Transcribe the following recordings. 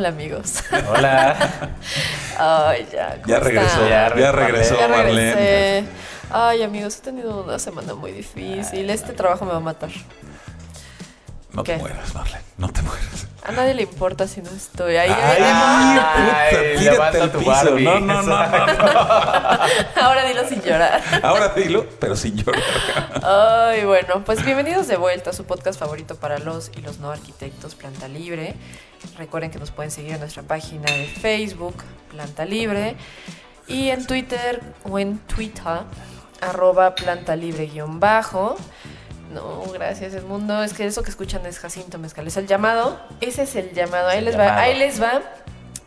Hola amigos. Hola. Ay, ya. ¿cómo Ya regresó, ya, Ya regresó Ya Marlene. regresé. Ay, amigos, he tenido una semana muy difícil. Este trabajo me va a matar. No ¿Qué? te mueras, Marlene, no te mueras. A nadie le importa si no estoy ahí. Ay, Ay, puta, levanta al tu piso. Barbie. No, no, no, no, no. Ahora dilo sin llorar. Ahora dilo, pero sin llorar. Ay, bueno, pues bienvenidos de vuelta a su podcast favorito para los y los no arquitectos, Planta Libre. Recuerden que nos pueden seguir en nuestra página de Facebook, Planta Libre, y en Twitter o en Twitter, arroba Planta Libre guion bajo. No, gracias Edmundo. Es que eso que escuchan es Jacinto Mezcal. Es el llamado. Ese es el llamado. Ahí El les va. llamado. Ahí les va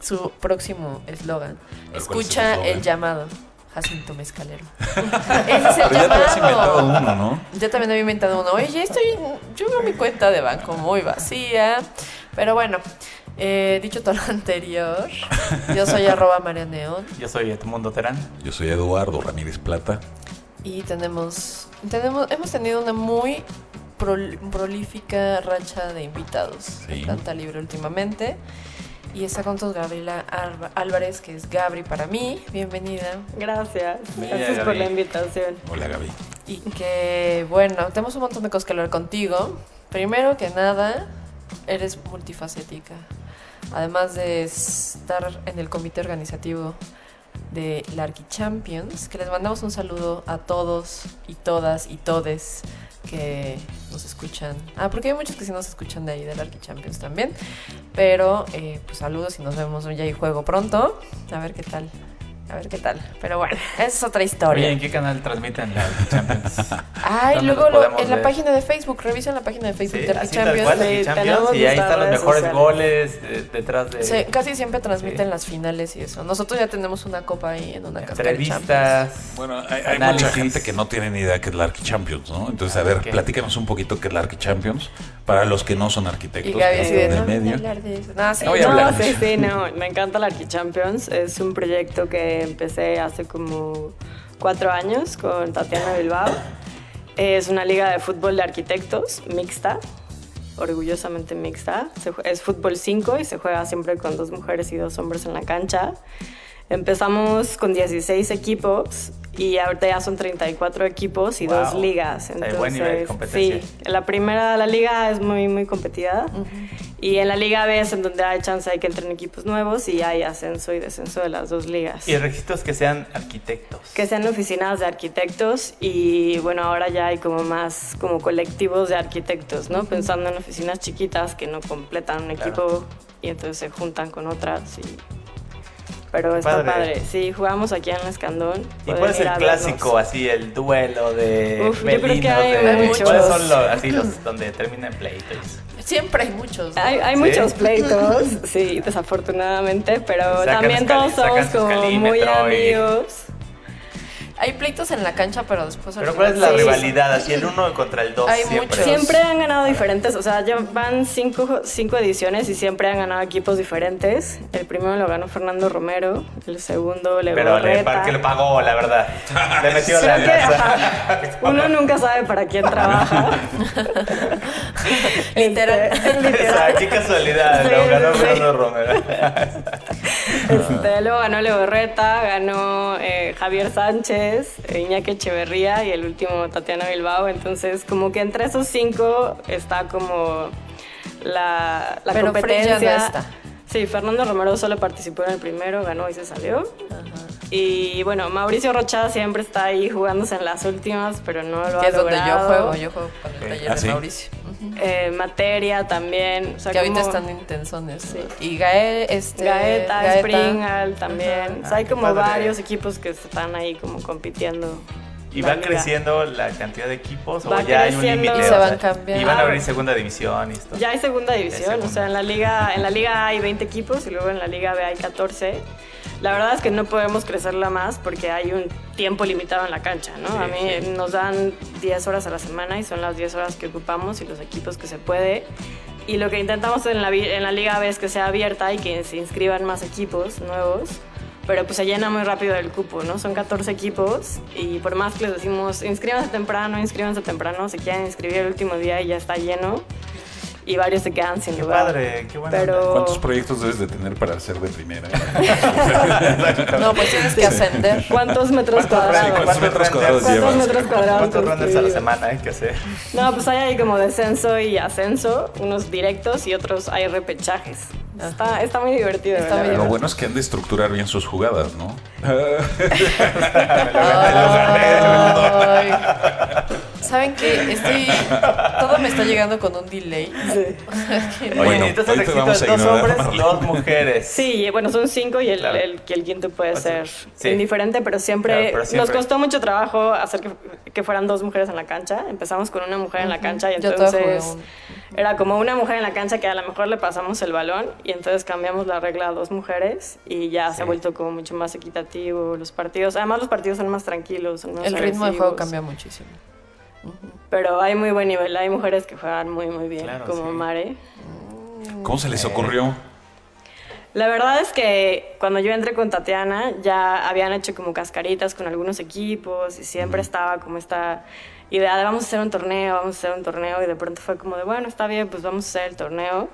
su próximo eslogan. ¿Cuál es Escucha el llamado. Jacinto Mezcalero. Ese es el Pero ya te inventado llamado. uno, ¿no? Yo también había inventado uno. Oye, ya estoy. Yo veo mi cuenta de banco muy vacía. Pero bueno, eh, dicho todo lo anterior, yo soy arroba María Neón Yo soy Edmundo Terán. Yo soy Eduardo Ramírez Plata. Y tenemos, tenemos. Hemos tenido una muy prol- prolífica racha de invitados Sí. de Planta Libre últimamente. Y está con nosotros Gabriela Arba- Álvarez, que es Gabri para mí. Bienvenida. Gracias. Gracias por la invitación. Hola, Gaby. Y que, bueno, tenemos un montón de cosas que hablar contigo. Primero que nada, eres multifacética. Además de estar en el comité organizativo de la Arqui Champions, que les mandamos un saludo a todos y todas y todes que nos escuchan. Ah, porque hay muchos que sí nos escuchan de ahí, del Arqui Champions también. Pero, eh, pues saludos y nos vemos ya y juego pronto. A ver qué tal. A ver qué tal. Pero bueno, esa es otra historia. Oye, ¿en qué canal transmiten la Champions? Ay, ¿Dónde luego lo- en la ver? página de Facebook, revisen la página de Facebook Sí, de tal Champions. cual, Sí, Champions, y ahí están los mejores sociales. goles eh, detrás de Sí, casi siempre transmiten Sí. las finales y eso. Nosotros ya tenemos una copa ahí en una de entrevistas. Bueno, hay, hay mucha gente que no tiene ni idea que es la Arqui Champions, ¿no? Entonces, a Ah, ver, platícanos un poquito qué es la Arqui Champions para los que no son arquitectos Y Gaby que así de, están no, el voy a medio. hablar de eso. No, sí, No voy a hablar. No, sí, sí, no. Me encanta la Archichampions. Es un proyecto que empecé hace como cuatro años con Tatiana Bilbao. Es una liga de fútbol de arquitectos mixta, orgullosamente mixta. Se Es fútbol 5 y se juega siempre con dos mujeres y dos hombres en la cancha. Empezamos con 16 equipos y ahorita ya son 34 equipos y Wow. dos ligas. Hay buen nivel de competencia. sí, la primera, la liga es muy, muy competida. Y en la Liga B es en donde hay chance de que entren equipos nuevos y hay ascenso y descenso de las dos ligas. Y requisitos que sean arquitectos. Que sean oficinas de arquitectos y bueno, ahora ya hay como más como colectivos de arquitectos, ¿no? Pensando en oficinas chiquitas que no completan un Claro. equipo y entonces se juntan con otras y... Pero está padre. padre. Sí, jugamos aquí en el Escandón. ¿Y cuál es el clásico, así, el duelo de Uf, yo creo que Melinos, hay de- muchos. ¿Cuáles son los, así, los donde termina en pleito? y eso? Siempre hay muchos. ¿no? Hay, hay ¿Sí? muchos pleitos, sí, desafortunadamente, pero Sacan también todos somos como muy amigos. Hay pleitos en la cancha, pero después... Pero ¿cuál es la Sí. rivalidad? Así, el uno contra el dos Hay siempre. muchos. Siempre han ganado diferentes, o sea, ya van cinco, cinco ediciones y siempre han ganado equipos diferentes. El primero lo ganó Fernando Romero, el segundo le Pero le, para que le pagó, la verdad. Le metió la Creo que, uno nunca sabe para quién trabaja. Literal. Este, O literal. sea, qué casualidad, Sí, lo ganó sí, sí. Fernando Romero. Este, luego ganó Leborreta, ganó eh, Javier Sánchez, eh, Iñaki Echeverría y el último Tatiana Bilbao. Entonces, como que entre esos cinco está como la, la Pero Frey ya competencia. no está. Sí, Fernando Romero solo participó en el primero, ganó y se salió. Y bueno, Mauricio Rocha siempre está ahí jugándose en las últimas, pero no lo ha es donde yo logrado. juego. Yo juego con el taller Ah, de ¿sí? Mauricio. Eh, materia también. o sea, que ahorita como- están intensones. Sí. Y Gael, este... Gaeta, Springal también. Ajá. O sea, hay Ah, como padre. varios equipos que están ahí como compitiendo. ¿Y va liga. creciendo la cantidad de equipos Va o ya hay un límite? Y se van cambiando. Y van a abrir segunda división y esto. Ya hay segunda división, segunda. o sea, en la liga en la liga hay 20 equipos y luego en la liga B hay 14. La verdad es que no podemos crecerla más porque hay un tiempo limitado en la cancha, ¿no? Sí, a mí sí. nos dan 10 horas a la semana y son las 10 horas que ocupamos y los equipos que se puede. Y lo que intentamos en la, en la liga B es que sea abierta y que se inscriban más equipos nuevos. Pero pues se llena muy rápido el cupo, ¿no? Son 14 equipos y por más que les decimos inscríbanse temprano, inscríbanse temprano, se quieren inscribir el último día y ya está lleno. Y varios se quedan sin Qué lugar. padre, qué bueno. Pero- ¿Cuántos proyectos debes de tener para ser de primera? No, pues tienes que ascender. ¿Cuántos metros ¿Cuántos cuadrados? ¿Cuántos metros cuadrados llevas? ¿Cuántos metros cuadrados? ¿Cuántos renders a la semana hay que hacer? No, pues hay ahí como descenso y ascenso, unos directos y otros hay repechajes. Está, está muy divertido. Está muy verdad. Lo bueno es que han de estructurar bien sus jugadas, ¿no? Ay. ¿Saben qué? Estoy. Todo me está llegando con un delay. Sí. Oye, Bueno, entonces vamos a dos hombres, dos mujeres. Sí, bueno, son cinco y el, Claro. el, que el quinto puede O sea, ser sí. indiferente, pero siempre, Claro, pero nos costó mucho trabajo hacer que, que fueran dos mujeres en la cancha. Empezamos con una mujer en la cancha y entonces era como una mujer en la cancha que a lo mejor le pasamos el balón y entonces cambiamos la regla a dos mujeres y ya se ha vuelto como mucho más equitativo los partidos. Además los partidos son más tranquilos, son más El ritmo de juego cambia muchísimo. Pero hay muy buen nivel, hay mujeres que juegan muy muy bien, Claro, como sí. Mare. ¿Cómo se les ocurrió? La verdad es que cuando yo entré con Tatiana ya habían hecho como cascaritas con algunos equipos y siempre estaba como esta idea de vamos a hacer un torneo, vamos a hacer un torneo y de pronto fue como de bueno, está bien, pues vamos a hacer el torneo.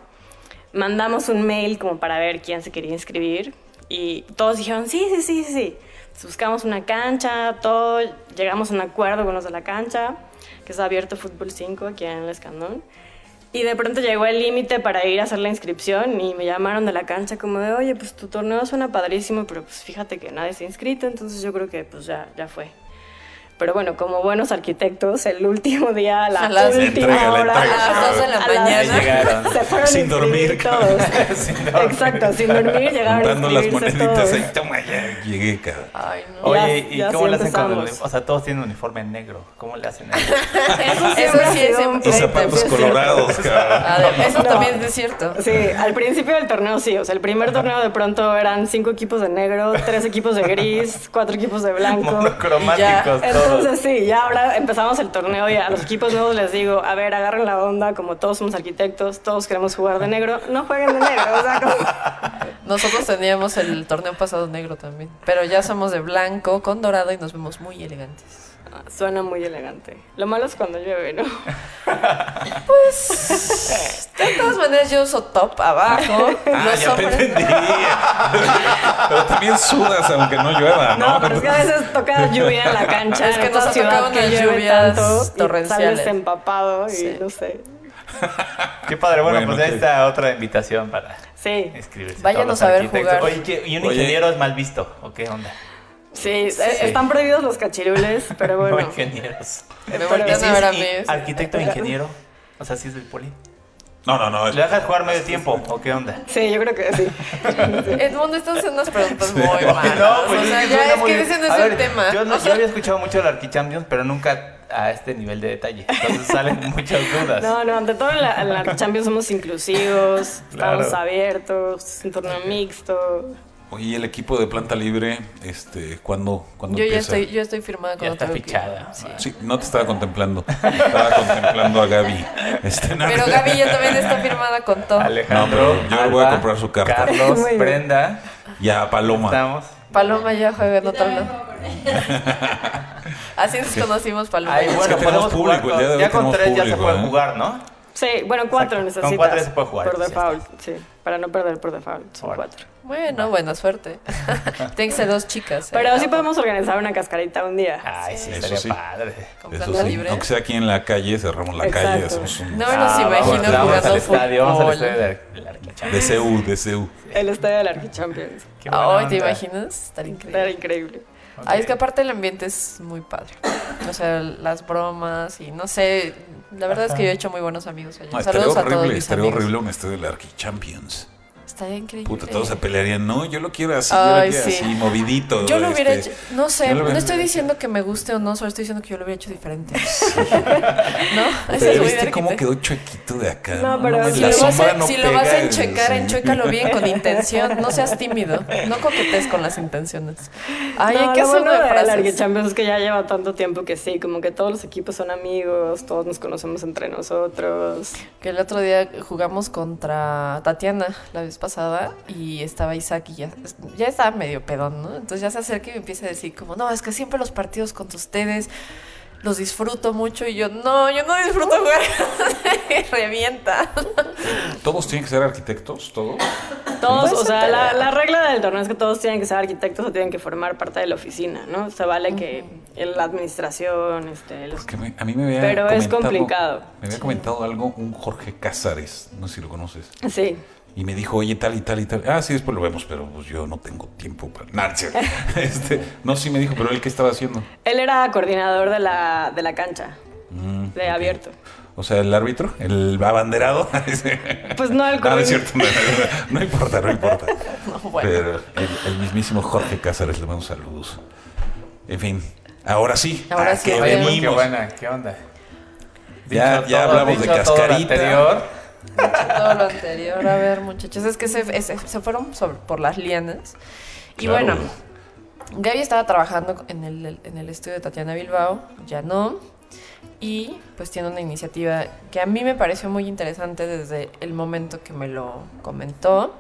Mandamos un mail como para ver quién se quería inscribir y todos dijeron sí, sí, sí, sí, sí. Entonces buscamos una cancha, todo, llegamos a un acuerdo con los de la cancha, que es abierto Fútbol 5 aquí en el Escandón. Y de pronto llegó el límite para ir a hacer la inscripción y me llamaron de la cancha como de, oye, pues tu torneo suena padrísimo, pero pues fíjate que nadie se ha inscrito, entonces yo creo que pues ya, ya fue. Pero bueno, como buenos arquitectos, el último día, a la A las- última Entrega, la hora, entrega. A las dos de la mañana. Llegaron. se fueron Sin dormir, todos. Sin dormir. Exacto, sin dormir, llegaron Juntando las moneditas ahí, toma ya, llegué, cara. Ay, no. Oye, Ya- ¿y ya cómo le hacen con el. O sea, todos tienen uniforme negro. ¿Cómo le hacen eso? Eso Eso siempre ha sí es un Y zapatos colorados. Ah, de- Eso No. también es cierto. Sí, al principio del torneo sí, o sea, el primer torneo de pronto eran cinco equipos de negro, tres equipos de gris, cuatro equipos de blanco. Monocromáticos todos. Entonces sí, ya ahora empezamos el torneo y a los equipos nuevos les digo, a ver, agarren la onda, como todos somos arquitectos, todos queremos jugar de negro, no jueguen de negro, o sea, como... Nosotros teníamos el torneo pasado negro también. Pero ya somos de blanco con dorado y nos vemos muy elegantes. Suena muy elegante. Lo malo es cuando llueve, ¿no? De todas maneras, yo uso top abajo. Ah, los ya te hombres- entendí. Pero también sudas aunque no llueva, ¿no? No, pero es que a veces toca lluvia en la cancha. Es que nos tocaban que las llueve lluvias tanto y torrenciales. sales empapado y Sí. no sé. Qué padre. Bueno, Bueno, pues ahí está otra invitación para Sí, inscribirse. Váyanos a ver jugar. Oye, ¿qué- ¿y un Oye. ingeniero es mal visto? ¿O qué onda? Sí, eh, están prohibidos los cachirules, pero No, bueno. ingenieros. Me Pero- voltean ¿Y si a ver a es mí. arquitecto e ingeniero? O sea, si es del poli. No, no, no. ¿Le dejas jugar medio tiempo o qué onda? Sí, yo creo que sí. Edmundo, estás haciendo unas preguntas muy malas. No, pues o sea, es que ya es que ese no es el tema. Yo, no- O yo había escuchado mucho el Archichampions, pero nunca a este nivel de detalle. Entonces salen muchas dudas. No, no, ante todo en la, en la Champions somos inclusivos, Claro. estamos abiertos, es un torneo mixto. Oye, ¿y el equipo de planta libre, este, ¿cuándo, ¿cuándo yo ya empieza? estoy, yo estoy firmada con Ya está fichada. Sí. Sí, no te estaba contemplando. Estaba contemplando a Gaby. Este, no, Pero Gaby ya también está firmada con todo. Alejandro, No, pero yo le voy a Alba, comprar su carta. Carlos. Brenda, Ya, Paloma. estamos. Paloma ya juega en otro lado. Así nos conocimos, Paloma. Ay, bueno, que tenemos público, el día de con, hoy ya con tres ya se público, puede ¿eh? jugar, ¿no? Sí, bueno, cuatro Exacto. Con necesitas. cuatro se puede jugar, Por default, sí. Para no perder por default, son Ahora. cuatro. Bueno, buena suerte. Tienen que ser dos chicas. ¿eh? Pero sí podemos organizar una cascarita un día. Ay, sí, sí. padre. Con Eso sí, libre. aunque sea aquí en la calle, cerramos la Exacto. calle, hacemos un... No me los Ah, imagino vamos, vamos jugando al estadio, vamos al estadio del del Arquichampions. De CU, de CU. El estadio del Arquichampions. Qué buena Ay, ¿te imaginas? Estaría increíble. Era increíble. Ay, es que aparte el ambiente es muy padre. O sea, las bromas y no sé. La verdad es que yo he hecho muy buenos amigos allá. No, estaría Saludos a todos horrible, mis estaría amigos. horrible un estadio del Archichampions. Estaría increíble. Puta, todos se pelearían. No, yo lo quiero así, yo lo Ay, quiero sí. así, movidito. Yo lo hubiera este. hecho, no sé, no estoy diciendo que me guste o no, solo estoy diciendo que yo lo hubiera hecho diferente. ¿No? Eso es ¿Viste cómo quedó chuequito de acá? No, pero mames, Si la lo, vas a, no si lo vas a pega, enchecar, sí. enchécalo bien, con intención. No seas tímido. No coquetes con las intenciones. Ay, no, hay que hacer bueno de es que ya lleva tanto tiempo que sí, como que todos los equipos son amigos, todos nos conocemos entre nosotros. Que el otro día jugamos contra Tatiana la vez pasada y estaba Isaac y ya, ya estaba medio pedón, ¿no? Entonces ya se acerca y me empieza a decir como, no, es que siempre los partidos contra ustedes los disfruto mucho y yo, no, yo no disfruto jugar. Revienta. ¿Todos tienen que ser arquitectos? ¿Todos? Todos, Pues o sea, se la, regla del torneo es que todos tienen que ser arquitectos o tienen que formar parte de la oficina, ¿no? Se vale que en la administración, este, los- Porque me- a mí me había Pero es complicado. Me había comentado algo un Jorge Cázares, no sé si lo conoces. Sí. Y me dijo, oye, tal y tal y tal. Ah, sí, después lo vemos, pero pues yo no tengo tiempo para... Nah, no es cierto. este, no, sí me dijo, pero él qué estaba haciendo. Él era coordinador de la, de la cancha, Mm, de abierto. O sea, el árbitro, el abanderado. Pues no, el Ah, no es coordin- cierto, no, no, no, no importa, no importa. No, bueno. Pero el, el mismísimo Jorge Cázares le mando saludos. En fin, ahora sí. Ahora ¿a sí, qué Qué buena, ¿qué onda? Ya- ya hablamos de todo lo cascarita. anterior, todo lo anterior. A ver, muchachos, es que se, se fueron sobre- por las lianas. Y Claro. bueno, Gaby estaba trabajando en el, en el estudio de Tatiana Bilbao, ya no. Y pues tiene una iniciativa que a mí me pareció muy interesante desde el momento que me lo comentó.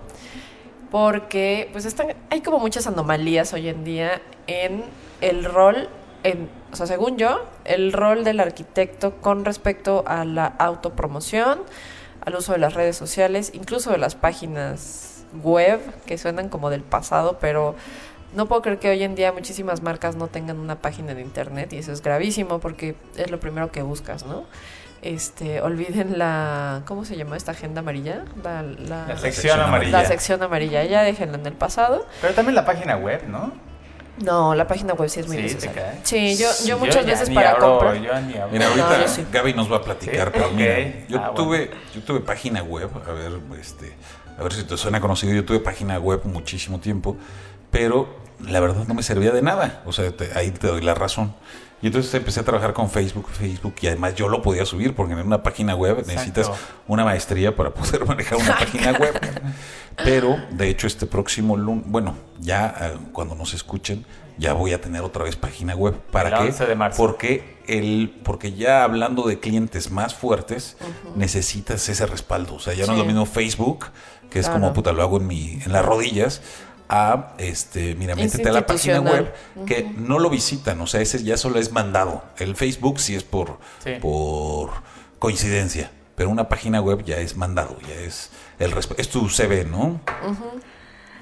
Porque pues están, hay como muchas anomalías hoy en día en el rol, en, o sea, según yo, el rol del arquitecto con respecto a la autopromoción, al uso de las redes sociales, incluso de las páginas web, que suenan como del pasado, pero no puedo creer que hoy en día muchísimas marcas no tengan una página de internet y eso es gravísimo porque es lo primero que buscas, ¿no? Este, olviden la, ¿cómo se llama esta agenda amarilla? La, la- la sección amarilla. la sección amarilla, ya déjenla en el pasado. Pero también la página web, ¿no? No, la página web sí es muy Sí. Sí, yo, yo muchas ya veces ni para abro, comprar. Yo ni abro. Mira, No, ahorita yo sí. Gaby nos va a platicar, Sí, pero ok. mira, yo Ah, tuve, bueno. yo tuve página web, a ver, este, a ver si te suena conocido, yo tuve página web muchísimo tiempo, pero la verdad no me servía de nada, o sea, te- ahí te doy la razón. Y entonces empecé a trabajar con Facebook, Facebook, y además yo lo podía subir, porque en una página web necesitas una maestría para poder manejar una página web. Pero, de hecho, este próximo lunes, bueno, ya eh, cuando nos escuchen, ya voy a tener otra vez página web. ¿Para El qué? 11 de marzo. Porque, el, porque ya hablando de clientes más fuertes, necesitas ese respaldo. O sea, ya no es lo mismo Facebook, que es Claro. como puta, lo hago en, mi, en las rodillas, a, este, mira, Es métete a la página web, que no lo visitan. O sea, ese ya solo es mandado. El Facebook sí es por, Sí. por coincidencia. Pero una página web ya es mandado, ya es el es tu CV, ¿no?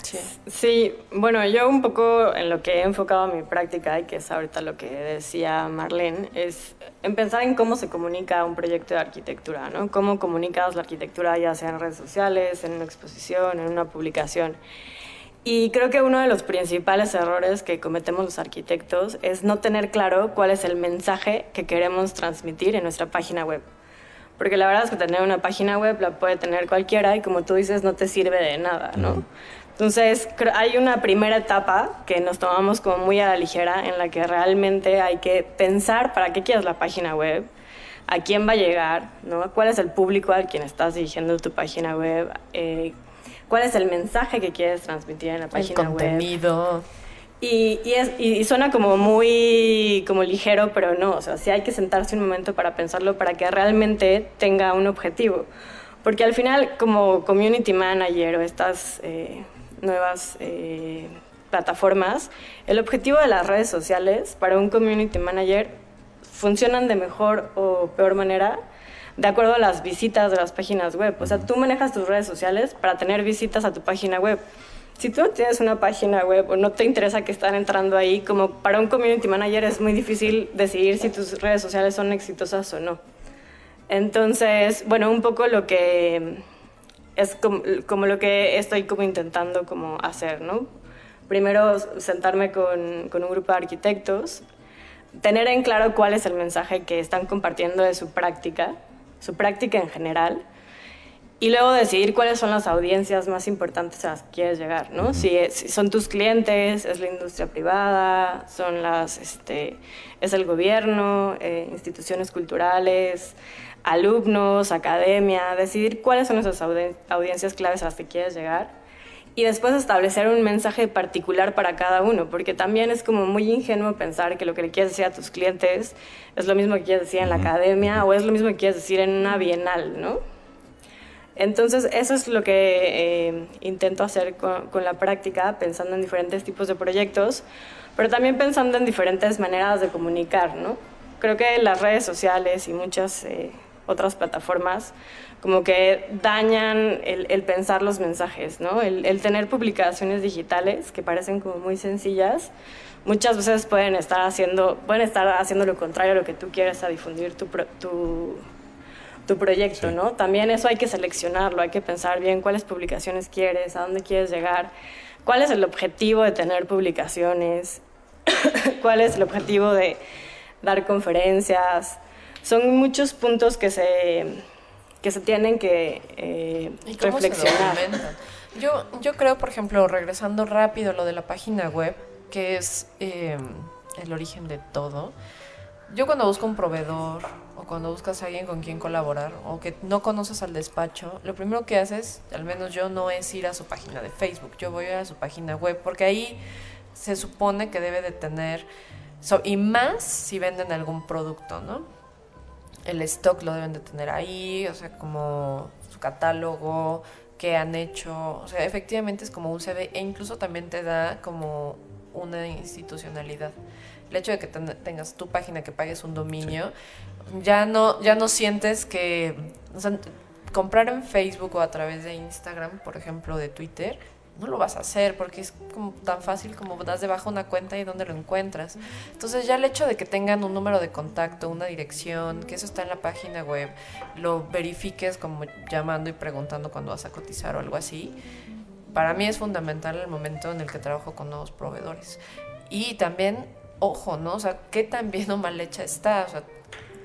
Sí. Sí, bueno, yo un poco en lo que he enfocado mi práctica, y que es ahorita lo que decía Marlene, es en pensar en cómo se comunica un proyecto de arquitectura, ¿no? Cómo comunicas la arquitectura ya sea en redes sociales, en una exposición, en una publicación. Y creo que uno de los principales errores que cometemos los arquitectos es no tener claro cuál es el mensaje que queremos transmitir en nuestra página web. Porque la verdad es que tener una página web la puede tener cualquiera y como tú dices no te sirve de nada, ¿no? Entonces creo- hay una primera etapa que nos tomamos como muy a la ligera en la que realmente hay que pensar para qué quieres la página web, a quién va a llegar, ¿no? ¿Cuál es el público al quien estás dirigiendo tu página web? Eh, ¿Cuál es el mensaje que quieres transmitir en la El página web? contenido. Y, y, es, y, y suena como muy como ligero, pero no, o sea, sí hay que sentarse un momento para pensarlo para que realmente tenga un objetivo. Porque al final, como community manager o estas eh, nuevas eh, plataformas, el objetivo de las redes sociales para un community manager funcionan de mejor o peor manera de acuerdo a las visitas de las páginas web. O sea, tú manejas tus redes sociales para tener visitas a tu página web. Si tú no tienes una página web o no te interesa que están entrando ahí, como para un community manager es muy difícil decidir si tus redes sociales son exitosas o no. Entonces, bueno, un poco lo que es como, como lo que estoy como intentando como hacer, ¿no? Primero sentarme con, con un grupo de arquitectos, tener en claro cuál es el mensaje que están compartiendo de su práctica, su práctica en general, y luego decidir cuáles son las audiencias más importantes a las que quieres llegar, ¿no? si, es- si son tus clientes, es la industria privada, son las, este, es el gobierno, eh, instituciones culturales, alumnos, academia, decidir cuáles son esas audi- audiencias claves a las que quieres llegar y después establecer un mensaje particular para cada uno, porque también es como muy ingenuo pensar que lo que le quieres decir a tus clientes es lo mismo que quieres decir en la academia o es lo mismo que quieres decir en una bienal, ¿no? Entonces, eso es lo que eh, intento hacer con, con la práctica, pensando en diferentes tipos de proyectos, pero también pensando en diferentes maneras de comunicar, ¿no? Creo que las redes sociales y muchas eh, otras plataformas como que dañan el, el pensar los mensajes, ¿no? El, el tener publicaciones digitales que parecen como muy sencillas, muchas veces pueden estar haciendo, pueden estar haciendo lo contrario a lo que tú quieres a difundir tu, pro- tu, tu proyecto, Sí. ¿no? También eso hay que seleccionarlo, hay que pensar bien cuáles publicaciones quieres, a dónde quieres llegar, cuál es el objetivo de tener publicaciones, cuál es el objetivo de dar conferencias. Son muchos puntos que se, que se tienen que eh, ¿Y cómo se reflexionar. documentan? Yo, yo creo, por ejemplo, regresando rápido a lo de la página web, que es eh, el origen de todo. Yo cuando busco un proveedor o cuando buscas a alguien con quien colaborar o que no conoces al despacho, lo primero que haces, al menos yo, no es ir a su página de Facebook, yo voy a su página web porque ahí se supone que debe de tener, so- y más si venden algún producto, ¿no? El stock lo deben de tener ahí, o sea, como su catálogo, qué han hecho, o sea, efectivamente es como un CV e incluso también te da como una institucionalidad. El hecho de que ten- tengas tu página, que pagues un dominio, ya no ya no sientes que, o sea, comprar en Facebook o a través de Instagram, por ejemplo, de Twitter, no lo vas a hacer porque es tan fácil como das de baja una cuenta y dónde lo encuentras. Entonces ya el hecho de que tengan un número de contacto, una dirección, que eso está en la página web, lo verifiques como llamando y preguntando cuando vas a cotizar o algo así, para mí es fundamental el momento en el que trabajo con nuevos proveedores. Y también, ojo, ¿no? O sea, qué tan bien o mal hecha está. O sea,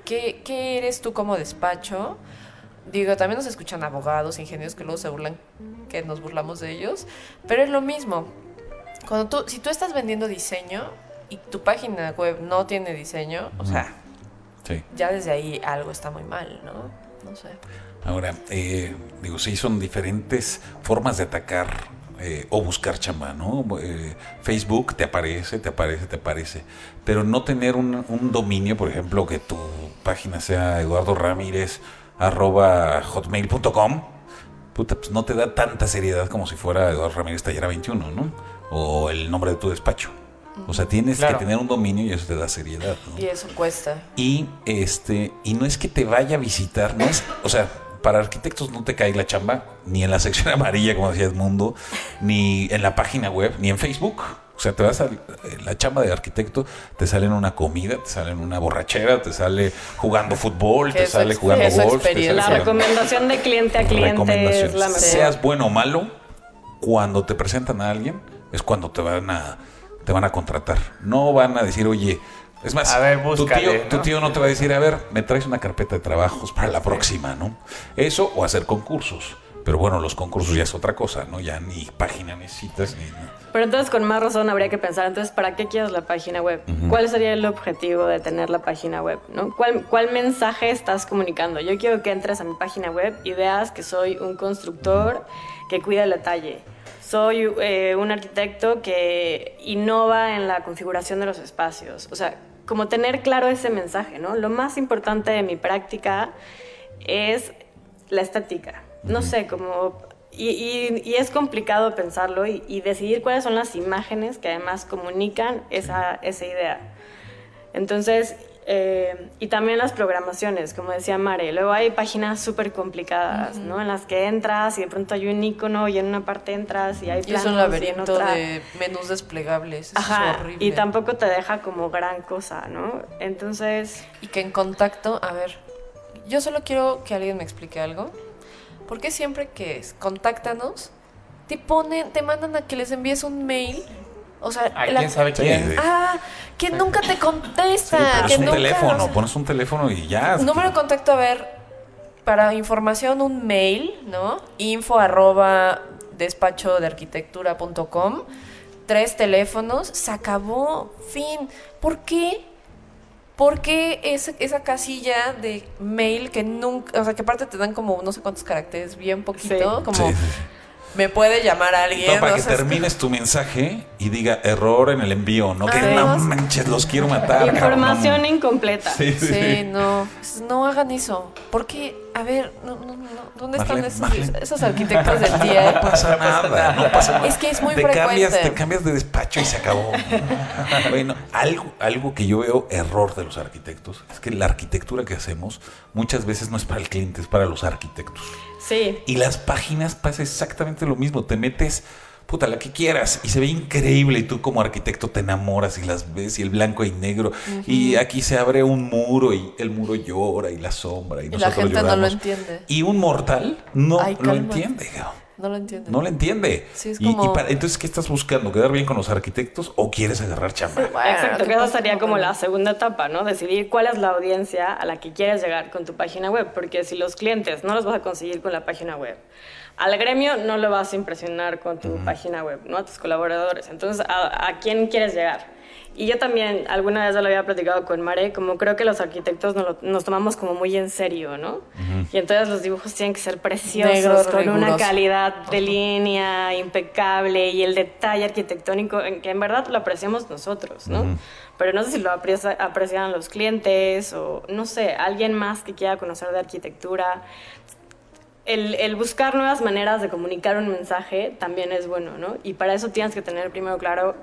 ¿qué, qué eres tú como despacho? Digo, también nos escuchan abogados, ingenieros que luego se burlan, que nos burlamos de ellos, pero es lo mismo. Cuando tú, si tú estás vendiendo diseño y tu página web no tiene diseño, o sea, Sí. ya desde ahí algo está muy mal, ¿no? No sé. Ahora, eh, digo, sí, son diferentes formas de atacar eh, o buscar chamba, ¿no? Eh, Facebook te aparece, te aparece, te aparece. Pero no tener un, un dominio, por ejemplo, que tu página sea Eduardo Ramírez arroba hotmail.com, puta, pues no te da tanta seriedad como si fuera Eduardo Ramírez Tallera 21, ¿no? O el nombre de tu despacho. O sea, tienes Claro. que tener un dominio y eso te da seriedad, ¿no? Y eso cuesta. Y este, y no es que te vaya a visitar, no es, o sea, para arquitectos no te cae la chamba, ni en la sección amarilla, como decía Edmundo, ni en la página web, ni en Facebook. O sea, te vas a la chamba de arquitecto, te sale en una comida, te sale en una borrachera, te sale jugando fútbol, te sale jugando golf. te sale. La jugando- recomendación de cliente a cliente es la mejor. Seas bueno o malo, cuando te presentan a alguien, es cuando te van a, te van a contratar. No van a decir, oye, es más, A ver, tu, tío, tu tío no te va a decir, a ver, me traes una carpeta de trabajos para la próxima, ¿no? Eso o hacer concursos. Pero bueno, los concursos ya es otra cosa, ¿no? Ya ni página necesitas ni... Pero entonces con más razón habría que pensar, entonces, ¿para qué quieres la página web? ¿Cuál sería el objetivo de tener la página web? ¿no? ¿Cuál, ¿Cuál mensaje estás comunicando? Yo quiero que entres a mi página web y veas que soy un constructor que cuida el detalle. Soy eh, un arquitecto que innova en la configuración de los espacios. O sea, como tener claro ese mensaje, ¿no? Lo más importante de mi práctica es la estética. No sé, como... Y, y- y es complicado pensarlo y, y decidir cuáles son las imágenes que además comunican esa, esa idea. Entonces, eh, y también las programaciones, como decía Mare. Luego hay páginas súper complicadas, ¿no? En las que entras y de pronto hay un icono y en una parte entras y hay Y es planos un y en laberinto otra... de menús desplegables. Ajá, es horrible. y tampoco te deja como gran cosa, ¿no? Entonces, Y que en contacto, a ver, yo solo quiero que alguien me explique algo. ¿Por qué siempre que es contáctanos, te ponen, te mandan a que les envíes un mail? O sea, ¿A la- quién sabe Sí, quién? de- Ah, que nunca te Sí, contesta. pero que es un nunca, teléfono, o sea, pones un teléfono y ya. Número de contacto, a ver. para información un mail, ¿no? Info arroba despacho de arquitectura.com. Tres teléfonos, se acabó, fin. ¿Por qué? Porque esa, esa casilla de mail que nunca, o sea, que aparte te dan como no sé cuántos caracteres, bien poquito, Sí. como Sí, me puede llamar a alguien. No, para que es termines tu mensaje y diga error en el envío, no que Ah, no sí. manches, los quiero matar. Información cabrón, incompleta. no. Sí, sí, Sí, sí. no, no hagan eso. Porque, a ver, no, no, no, ¿dónde Marlene, están Marlene. esos, esos arquitectos del día? No pasa nada, no pasa nada. Es que es muy te frecuente. cambias, te cambias de despacho y se acabó. bueno, algo, algo que yo veo error de los arquitectos es que la arquitectura que hacemos muchas veces no es para el cliente, es para los arquitectos. Sí. Y las páginas pasa exactamente lo mismo. Te metes, puta, la que quieras y se ve increíble y tú como arquitecto te enamoras y las ves y el blanco y negro. Y aquí se abre un muro y el muro llora y la sombra y, Y la nosotros gente no lo entiende. Y un mortal no Ay, lo entiende. cabrón. No lo entiendo. No lo entiende. Sí, es Y- y, como- para- entonces, ¿qué estás buscando? ¿Quedar bien con los arquitectos o quieres agarrar chamba? Bueno, Exacto, ¿qué que esa sería como la segunda etapa, ¿no? Decidir cuál es la audiencia a la que quieres llegar con tu página web, porque si los clientes no los vas a conseguir con la página web, al gremio no lo vas a impresionar con tu página web, ¿no? A tus colaboradores. Entonces, ¿a, a quién quieres llegar? Y yo también, alguna vez ya lo había platicado con Mare, como creo que los arquitectos nos, lo- nos tomamos como muy en serio, ¿no? Y entonces los dibujos tienen que ser preciosos, con una calidad de línea impecable y el detalle arquitectónico en que en verdad lo apreciamos nosotros, ¿no? Pero no sé si lo aprecia- aprecian los clientes o no sé, alguien más que quiera conocer de arquitectura. El, el buscar nuevas maneras de comunicar un mensaje también es bueno, ¿no? Y para eso tienes que tener primero claro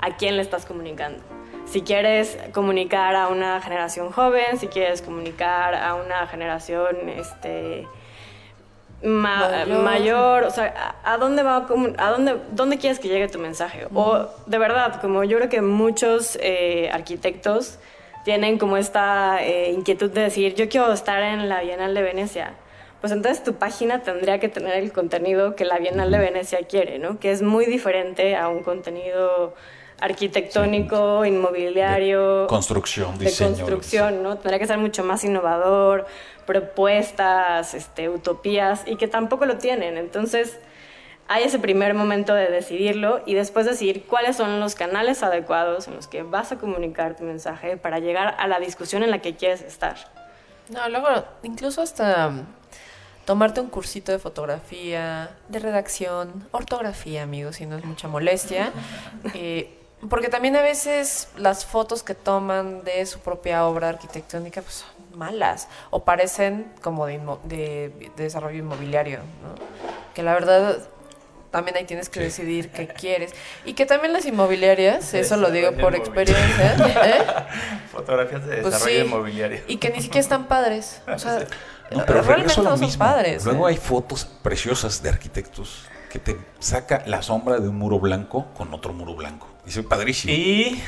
a quién le estás comunicando. Si quieres comunicar a una generación joven, si quieres comunicar a una generación este, ma- Mayor. mayor, o sea, ¿a, a dónde va a a dónde, dónde quieres que llegue tu mensaje? O de verdad, como yo creo que muchos eh, arquitectos tienen como esta eh, inquietud de decir, yo quiero estar en la Bienal de Venecia. Pues entonces tu página tendría que tener el contenido que la Bienal de Venecia quiere, ¿no? Que es muy diferente a un contenido arquitectónico, inmobiliario, Construcción, de diseño. construcción, ¿no? Tendría que ser mucho más innovador, propuestas, este, utopías, y que tampoco lo tienen. Entonces, hay ese primer momento de decidirlo y después decidir cuáles son los canales adecuados en los que vas a comunicar tu mensaje para llegar a la discusión en la que quieres estar. No, luego, incluso hasta mm, tomarte un cursito de fotografía, de redacción, ortografía, amigos, si no es mucha molestia. Eh, porque también a veces las fotos que toman de su propia obra arquitectónica pues, son malas o parecen como de, inmo- de- de desarrollo inmobiliario, ¿no? Que la verdad también ahí tienes que Sí. decidir qué quieres. Y que también las inmobiliarias, eso lo digo por experiencia, ¿eh? Fotografías de Pues desarrollo sí. inmobiliario. Y que ni siquiera están padres. O sea, No, pero realmente no son mismo. padres. Luego ¿eh? hay fotos preciosas de arquitectos que te saca la sombra de un muro blanco con otro muro blanco. Ve padrísimo. Y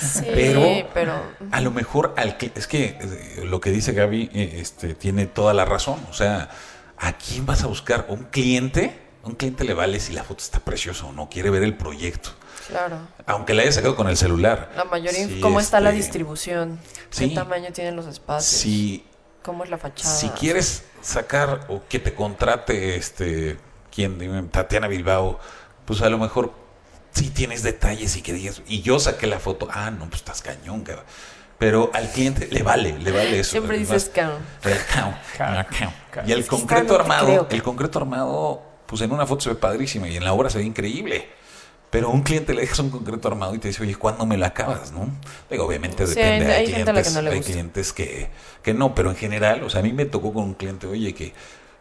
Sí, pero- pero, A lo mejor al es que eh, lo que dice Gaby eh, este, tiene toda la razón. O sea, ¿a quién vas a buscar? ¿Un cliente? A un cliente le vale si la foto está preciosa o no, quiere ver el proyecto. claro. Aunque la haya sacado con el celular. La mayoría, Sí, cómo está la este, distribución, sí. qué tamaño tienen los espacios, Si, cómo es la fachada. si quieres sacar o que te contrate este quién dime, Tatiana Bilbao, pues a lo mejor sí tienes detalles y que digas, y yo saqué la foto, ah, no, pues estás cañón, cabrón. Pero al cliente le vale, le vale eso. Siempre dices count. Count. Y el concreto armado, creo. el concreto armado, pues en una foto se ve padrísima y en la obra se ve increíble. Pero a un cliente le dejas un concreto armado y te dice, oye, ¿cuándo me lo acabas? ¿no? Digo, obviamente Sí, depende. hay Hay, gente a la que clientes, no le hay clientes que, que no, pero en general, o sea, a mí me tocó con un cliente, oye, que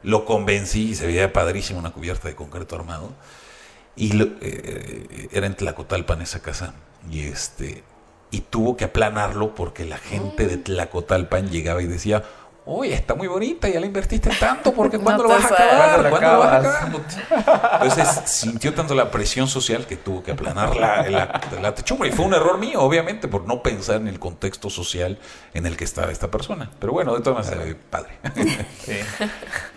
lo convencí y se veía padrísimo una cubierta de concreto armado. Y lo- eh, era en Tlacotalpan esa casa. Y este y tuvo que aplanarlo porque la gente Mm. de Tlacotalpan llegaba y decía, oye, está muy bonita, ya la invertiste tanto, porque No ¿cuándo te lo vas a acabar? ¿Cuándo lo ¿Cuándo lo vas a acabar? Entonces sintió tanto la presión social que tuvo que aplanar la, la, la techumbre. Y fue un error mío, obviamente, por no pensar en el contexto social en el que estaba esta persona. Pero bueno, de todas maneras, padre. Sí.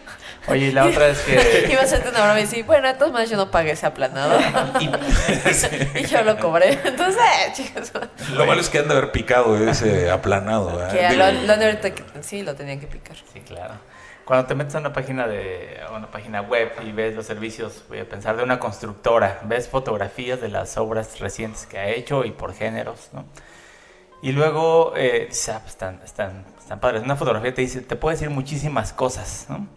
Oye, y la otra es que. Iba a hacerte una broma y decir, bueno, todas maneras yo no pagué ese aplanado. y yo lo cobré. Entonces, eh, chicos. Lo malo es que han de haber picado ese aplanado. ¿verdad? Que Digo, lo, lo han de haber te- sí, lo tenían que picar. Sí, claro. Cuando te metes a una página de a una página web y ves los servicios, voy a pensar de una constructora, ves fotografías de las obras recientes que ha hecho y por géneros, ¿no? Y luego, eh, dices, ah, pues están, están, están padres. Una fotografía te dice, te puede decir muchísimas cosas, ¿no?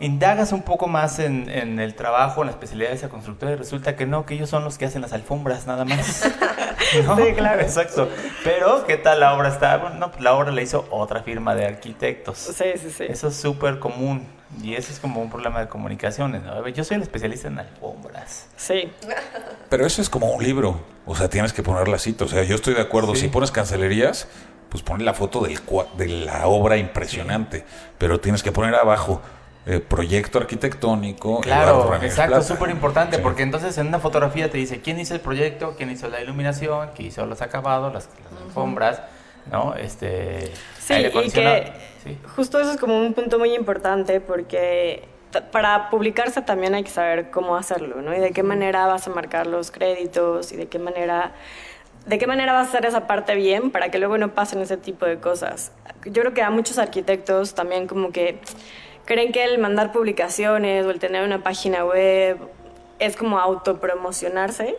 Indagas un poco más en, en el trabajo, en la especialidad de esa constructora y resulta que no, que ellos son los que hacen las alfombras nada más. ¿No? Sí, claro. Exacto. Pero, ¿qué tal la obra está? Bueno, no, pues la obra la hizo otra firma de arquitectos. Sí, sí, sí. Eso es súper común y eso es como un problema de comunicaciones. ¿no? Yo soy el especialista en alfombras. Sí. Pero eso es como un libro. O sea, tienes que poner la cita. O sea, yo estoy de acuerdo. Sí. Si pones cancelerías, pues pon la foto del, de la obra impresionante. Pero tienes que poner abajo eh, proyecto arquitectónico. Claro, exacto, súper importante, Sí. porque entonces en una fotografía te dice quién hizo el proyecto, quién hizo la iluminación, quién hizo los acabados, las, las alfombras, ¿no? Este, Sí, y que Sí. justo eso es como un punto muy importante porque para publicarse también hay que saber cómo hacerlo, ¿no? Y de qué manera vas a marcar los créditos y de qué manera de qué manera vas a hacer esa parte bien para que luego no pasen ese tipo de cosas. Yo creo que a muchos arquitectos también como que creen que el mandar publicaciones o el tener una página web es como autopromocionarse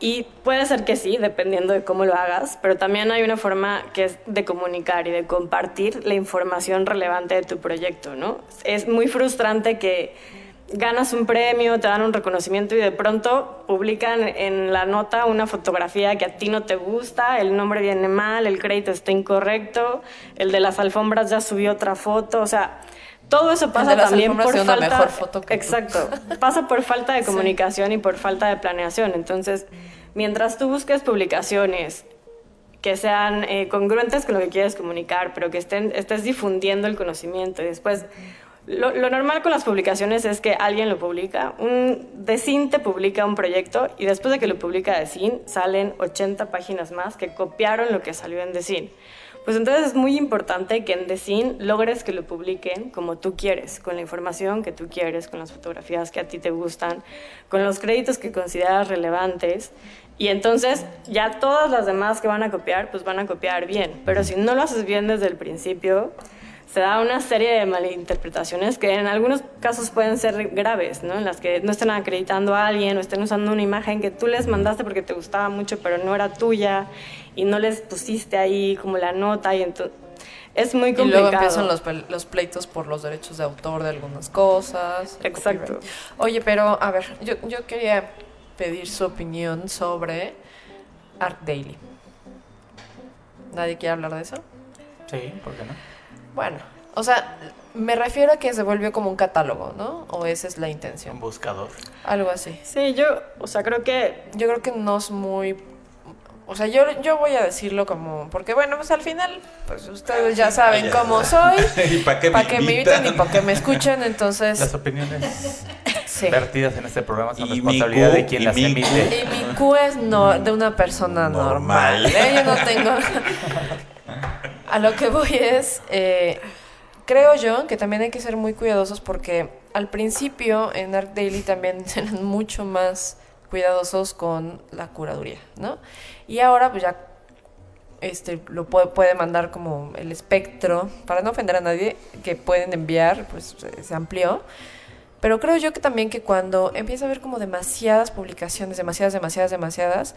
y puede ser que sí, dependiendo de cómo lo hagas, pero también hay una forma que es de comunicar y de compartir la información relevante de tu proyecto, ¿no? Es muy frustrante que ganas un premio, te dan un reconocimiento y de pronto publican en la nota una fotografía que a ti no te gusta, el nombre viene mal, el crédito está incorrecto, el de las alfombras ya subió otra foto, o sea, todo eso pasa también por una falta mejor foto que tú. Exacto. Pasa por falta de comunicación y por falta de planeación. Entonces, mientras tú busques publicaciones que sean eh, congruentes con lo que quieres comunicar, pero que estén, estés difundiendo el conocimiento y después... Lo, normal con las publicaciones es que alguien lo publica, un Decin te publica un proyecto y después de que lo publica Decin salen 80 páginas más que copiaron lo que salió en Decin. Pues entonces es muy importante que en Decin logres que lo publiquen como tú quieres, con la información que tú quieres, con las fotografías que a ti te gustan, con los créditos que consideras relevantes. Y entonces ya todas las demás que van a copiar, pues van a copiar bien. Pero si no lo haces bien desde el principio, se da una serie de malinterpretaciones que en algunos casos pueden ser graves, ¿no? En las que no estén acreditando a alguien o estén usando una imagen que tú les mandaste porque te gustaba mucho, pero no era tuya y no les pusiste ahí como la nota y entonces es muy Y complicado. luego empiezan los, pel- los pleitos por los derechos de autor de algunas cosas. Exacto. copyright. Oye, pero a ver, yo, yo quería pedir su opinión sobre Art Daily. ¿Nadie quiere hablar de eso? Sí, ¿por qué no? Bueno, o sea, me refiero a que se volvió como un catálogo, ¿no? O esa es la Un intención. buscador. Algo así. Sí, yo, o sea, creo que Yo creo que no es muy... O sea, yo, yo voy a decirlo como... Porque bueno, pues al final, pues ustedes ya saben ya. cómo soy. ¿Y para qué me Para que me invitan? inviten y para que me escuchen, Las entonces... opiniones Sí. vertidas en este programa son Y mi responsabilidad cu- de quien las mi emite. Y mi Q es no, de una persona normal. Normal. ¿eh? Yo no tengo... A lo que voy es... eh, creo yo que también hay que ser muy cuidadosos porque al principio en Art Daily también eran mucho más cuidadosos con la curaduría, ¿no? Y ahora pues ya este lo puede, puede mandar como el espectro, para no ofender a nadie, que pueden enviar, pues se amplió. Pero creo yo que también que cuando empieza a haber como demasiadas publicaciones, demasiadas, demasiadas, demasiadas,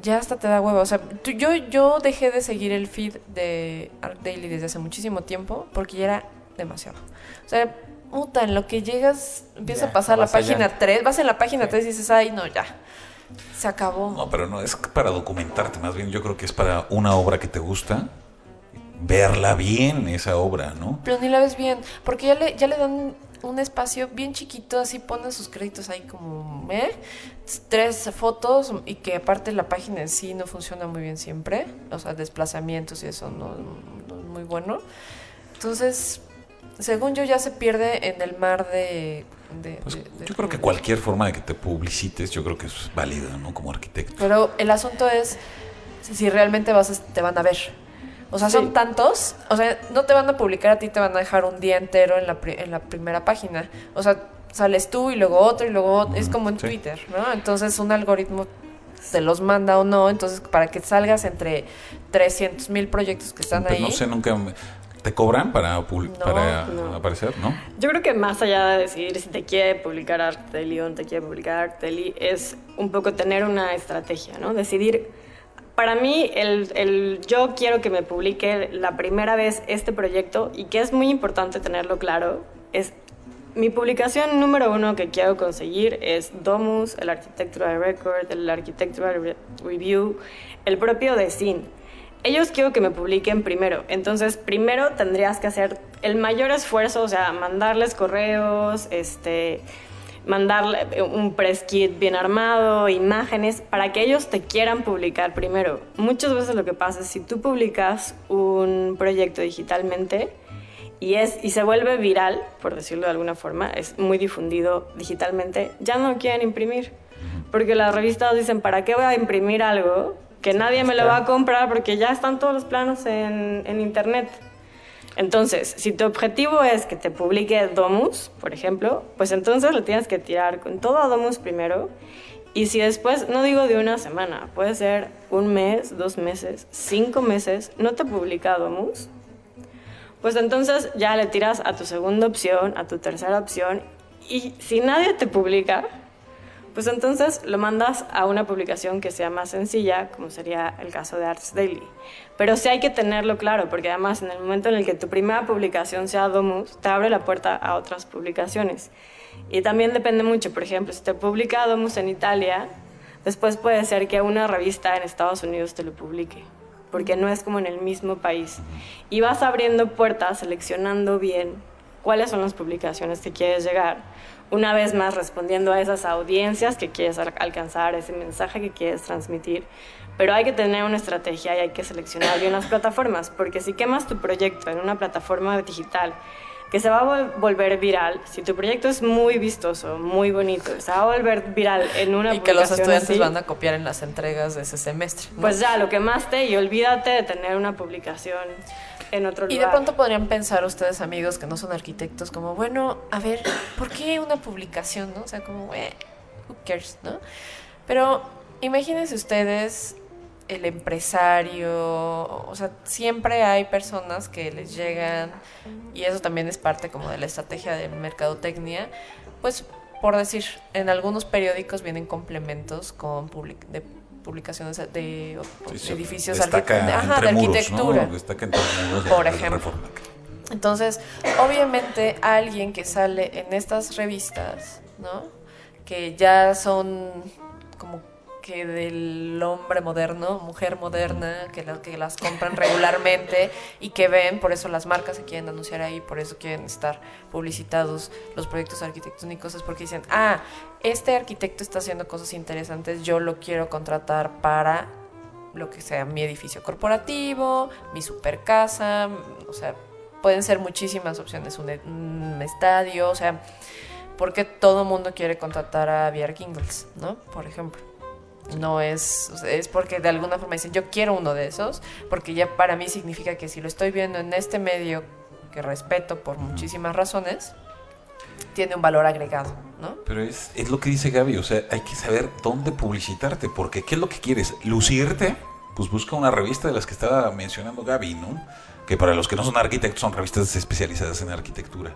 ya hasta te da huevo. O sea, tú- yo, yo dejé de seguir el feed de Art Daily desde hace muchísimo tiempo porque ya era demasiado. O sea, puta, en lo que llegas, empieza Ya, a pasar la vas allá. página 3, vas en la página Sí. 3 y dices, ay, no, ya, se acabó. No, pero no es para documentarte, más bien yo creo que es para una obra que te gusta, verla bien esa obra, ¿no? Pero ni la ves bien, porque ya le, ya le dan un espacio bien chiquito, así ponen sus créditos ahí como, ¿eh? Tres fotos y que aparte la página en sí no funciona muy bien siempre, o sea, desplazamientos y eso no, no es muy bueno. Entonces, según yo ya se pierde en el mar de... de- Pues, de- de yo creo que cualquier forma de que te publicites, yo creo que es válida, ¿no? Como arquitecto. Pero el asunto es si, si realmente vas a- te van a ver. O sea, son tantos, o sea, no te van a publicar a ti, te van a dejar un día entero en la, pri- en la primera página. O sea, sales tú y luego otro y luego otro. Es como en sí. Twitter, ¿no? Entonces un algoritmo te los manda o no. Entonces, para que salgas entre 300 mil proyectos que están Pero ahí. no sé, nunca... me- ¿Te cobran para, No, para no. aparecer, no? Yo creo que más allá de decidir si te quiere publicar Arteli o no te quiere publicar Arteli, es un poco tener una estrategia, ¿no? Decidir, para mí, el, el yo quiero que me publique la primera vez este proyecto y que es muy importante tenerlo claro, es mi publicación número uno que quiero conseguir es Domus, el Architectural Record, el Architectural Re- Review, el propio de SIN. Ellos quiero que me publiquen primero. Entonces, primero tendrías que hacer el mayor esfuerzo, o sea, mandarles correos, este, mandarle un press kit bien armado, imágenes, para que ellos te quieran publicar primero. Muchas veces lo que pasa es si tú publicas un proyecto digitalmente y, es, y se vuelve viral, por decirlo de alguna forma, es muy difundido digitalmente, ya no quieren imprimir. Porque las revistas dicen, ¿para qué voy a imprimir algo que nadie me lo va a comprar porque ya están todos los planos en, en internet? Entonces, si tu objetivo es que te publique Domus, por ejemplo, pues entonces le tienes que tirar con todo a Domus primero. Y si después, no digo de una semana, puede ser un mes, dos meses, cinco meses, no te publica Domus, pues entonces ya le tiras a tu segunda opción, a tu tercera opción. Y si nadie te publica, pues entonces lo mandas a una publicación que sea más sencilla, como sería el caso de Arts Daily. Pero sí hay que tenerlo claro, porque además en el momento en el que tu primera publicación sea Domus, te abre la puerta a otras publicaciones. Y también depende mucho, por ejemplo, si te publica Domus en Italia, después puede ser que una revista en Estados Unidos te lo publique, porque no es como en el mismo país. Y vas abriendo puertas, seleccionando bien cuáles son las publicaciones que quieres llegar una vez más respondiendo a esas audiencias que quieres al- alcanzar, ese mensaje que quieres transmitir. Pero hay que tener una estrategia y hay que seleccionar bien las plataformas, porque si quemas tu proyecto en una plataforma digital que se va a vol- volver viral, si tu proyecto es muy vistoso, muy bonito, se va a volver viral en una Y que los estudiantes así, van a copiar en las entregas de ese semestre. ¿no? Pues ya, lo quemaste y olvídate de tener una publicación en otro Y lugar. de pronto podrían pensar ustedes, amigos que no son arquitectos, como, bueno, a ver, ¿por qué una publicación, no? O sea, como, eh, who cares, ¿no? Pero imagínense ustedes el empresario, o sea, siempre hay personas que les llegan, y eso también es parte como de la estrategia de mercadotecnia, pues, por decir, en algunos periódicos vienen complementos con public- de publicaciones de, Sí, edificios ajá, de muros, arquitectura. Por ejemplo. Entonces, obviamente alguien que sale en estas revistas, ¿no? Que ya son como que del hombre moderno, mujer moderna, que, la- que las compran regularmente y que ven, por eso las marcas se quieren anunciar ahí, por eso quieren estar publicitados los proyectos arquitectónicos, es porque dicen, ah, este arquitecto está haciendo cosas interesantes, yo lo quiero contratar para lo que sea mi edificio corporativo, mi super casa, o sea, pueden ser muchísimas opciones, un, e- estadio, o sea, porque todo mundo quiere contratar a VR Kingles, ¿no? Por ejemplo. No es, o es porque de alguna forma dicen, yo quiero uno de esos, porque ya para mí significa que si lo estoy viendo en este medio, que respeto por muchísimas razones, tiene un valor agregado, ¿no? Pero es, es lo que dice Gaby, o sea, hay que saber dónde publicitarte, porque ¿qué es lo que quieres? ¿Lucirte? Pues busca una revista de las que estaba mencionando Gaby, ¿no? Que para los que no son arquitectos son revistas especializadas en arquitectura.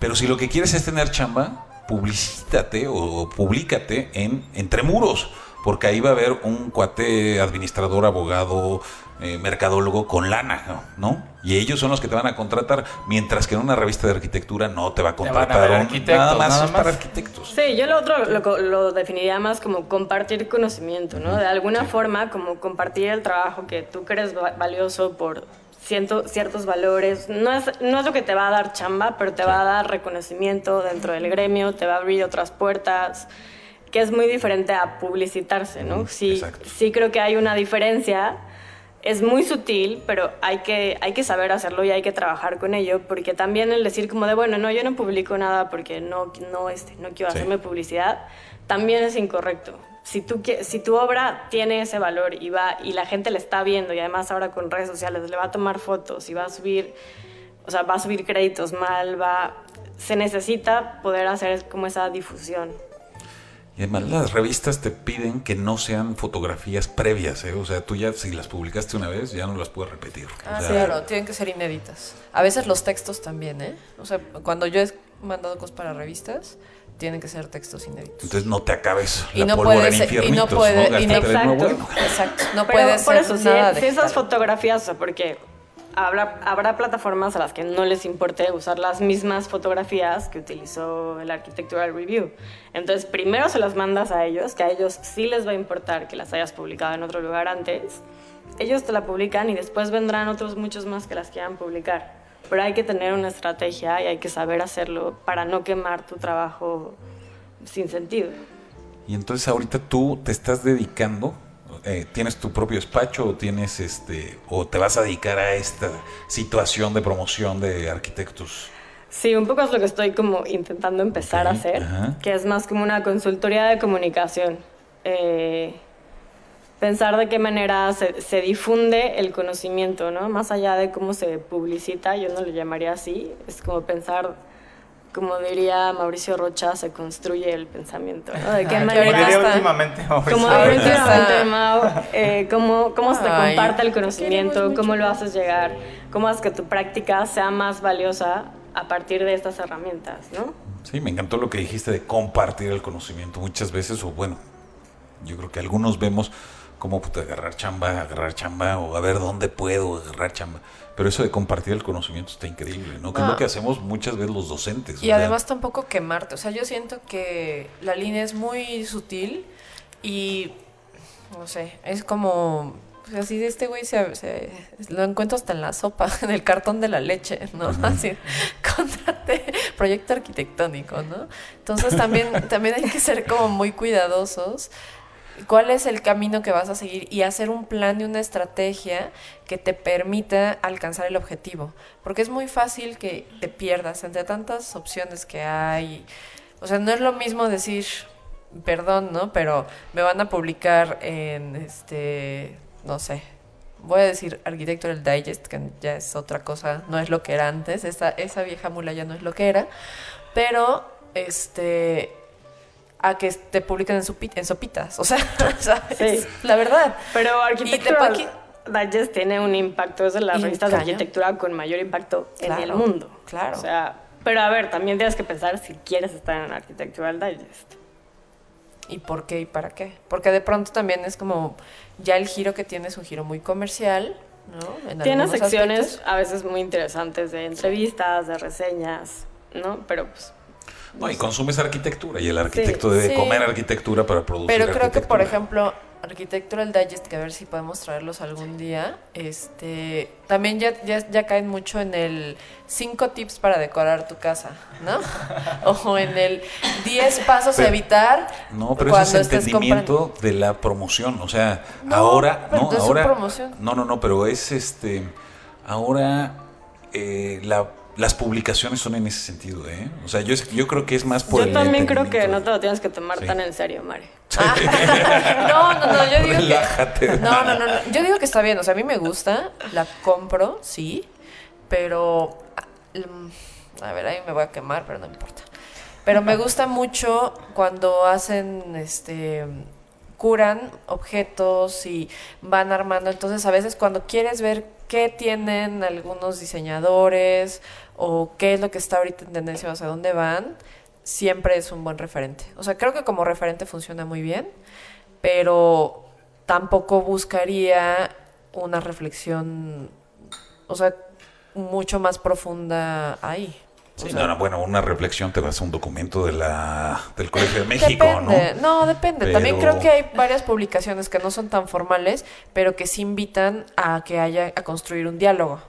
Pero si lo que quieres es tener chamba, publicítate o públicate en Entre Muros, porque ahí va a haber un cuate administrador, abogado, eh, mercadólogo con lana, ¿no? Y ellos son los que te van a contratar, mientras que en una revista de arquitectura no te va a a contratar ver un- arquitectos, nada más nada es para más. arquitectos. Sí, yo lo otro lo, lo definiría más como compartir conocimiento, ¿no? De alguna forma, como compartir el trabajo que tú crees va- valioso por ciento- ciertos valores. No es, no es lo que te va a dar chamba, pero te va a dar reconocimiento dentro del gremio, te va a abrir otras puertas, que es muy diferente a publicitarse, ¿no? Sí, exacto. sí creo que hay una diferencia. Es muy sutil, pero hay que, hay que saber hacerlo y hay que trabajar con ello, porque también el decir como de, bueno, no, yo no publico nada porque no, no, este, no quiero Sí. hacerme publicidad, también es incorrecto. Si, tú, si tu obra tiene ese valor y, va, y la gente la está viendo y además ahora con redes sociales le va a tomar fotos y va a subir, o sea, va a subir créditos mal, va, se necesita poder hacer como esa difusión. Y además las revistas te piden que no sean fotografías previas, ¿eh? O sea, tú ya si las publicaste una vez ya no las puedes repetir. O Ah, sea, claro, tienen que ser inéditas. A veces los textos también, ¿eh? O sea, cuando yo he mandado cosas para revistas, tienen que ser textos inéditos. Entonces no te acabes Y la no pólvora puede en ser- y no puede- y no- de Exacto. bueno. Exacto, no Pero puede por ser eso, si, nada si digital. esas fotografías, porque habrá, habrá plataformas a las que no les importe usar las mismas fotografías que utilizó el Architectural Review. Entonces, primero se las mandas a ellos, que a ellos sí les va a importar que las hayas publicado en otro lugar antes. Ellos te la publican y después vendrán otros muchos más que las quieran publicar. Pero hay que tener una estrategia y hay que saber hacerlo para no quemar tu trabajo sin sentido. Y entonces ahorita tú te estás dedicando, eh, tienes tu propio despacho o tienes este o te vas a dedicar a esta situación de promoción de arquitectos. Sí, un poco es lo que estoy como intentando empezar a hacer, ajá. que es más como una consultoría de comunicación. Eh, pensar de qué manera se, se difunde el conocimiento, ¿no? Más allá de cómo se publicita, yo no lo llamaría así, es como pensar, como diría Mauricio Rocha, se construye el pensamiento, ¿no? De qué Ah, como manera... diría está. últimamente Mauricio. Como diría últimamente Mau, eh, cómo, cómo se te Ay, comparte el conocimiento, cómo lo haces llegar, cómo haces que tu práctica sea más valiosa a partir de estas herramientas, ¿no? Sí, me encantó lo que dijiste de compartir el conocimiento muchas veces o bueno, yo creo que algunos vemos cómo puta, agarrar chamba, agarrar chamba o a ver dónde puedo agarrar chamba. Pero eso de compartir el conocimiento está increíble, ¿no? Que es lo que hacemos muchas veces los docentes. Y sea, además tampoco quemarte. O sea, yo siento que la línea es muy sutil y, no sé, es como... pues así de este güey se, se- lo encuentro hasta en la sopa, en el cartón de la leche, ¿no? Así, contrate proyecto arquitectónico, ¿no? Entonces también, también hay que ser como muy cuidadosos. ¿Cuál es el camino que vas a seguir? Y hacer un plan y una estrategia que te permita alcanzar el objetivo. Porque es muy fácil que te pierdas entre tantas opciones que hay. O sea, no es lo mismo decir, perdón, ¿no? Pero me van a publicar en este, no sé, voy a decir Architectural Digest, que ya es otra cosa, no es lo que era antes, esa, esa vieja mula ya no es lo que era, pero este a que te publiquen en, sopitas, o sea, ¿sabes? Sí. la verdad. Pero te Digest tiene un impacto, es de las revistas de arquitectura con mayor impacto en el mundo. claro. O sea, pero a ver, también tienes que pensar si quieres estar en Architectural Digest. ¿Y por qué y para qué? Porque de pronto también es como ya el giro que tiene es un giro muy comercial, ¿no? En Tiene secciones aspectos. a veces muy interesantes de entrevistas, de reseñas, ¿no? Pero pues No, y consumes arquitectura y el arquitecto debe Sí. comer arquitectura para producir Pero creo que, por arquitectura. ejemplo, Architectural Digest, que a ver si podemos traerlos algún día, este, también ya, ya, ya caen mucho en el 5 tips para decorar tu casa, ¿no? o en el 10 pasos a evitar No, pero cuando ese es entendimiento de la promoción. O sea, No, ahora. no, ahora. promoción. No, no, no, pero es este. Ahora eh, la- las publicaciones son en ese sentido, ¿eh? O sea, yo, yo creo que es más por yo el también creo que no te lo tienes que tomar Sí. tan en serio, Mari. No, no, no, yo digo Relájate. que... No, no, no, no, yo digo que está bien, o sea, a mí me gusta, la compro, sí, pero... ah, A ver, ahí me voy a quemar, pero no importa. Pero me gusta mucho cuando hacen, este, curan objetos y van armando. Entonces, a veces cuando quieres ver qué tienen algunos diseñadores o qué es lo que está ahorita en tendencia o hacia dónde van, siempre es un buen referente. O sea, creo que como referente funciona muy bien, pero tampoco buscaría una reflexión, o sea, mucho más profunda ahí. O Sí, sea, no, no, bueno, una reflexión te vas a un documento de la, del Colegio de México, depende. ¿no? depende. También creo que hay varias publicaciones que no son tan formales, pero que sí invitan a que haya a construir un diálogo.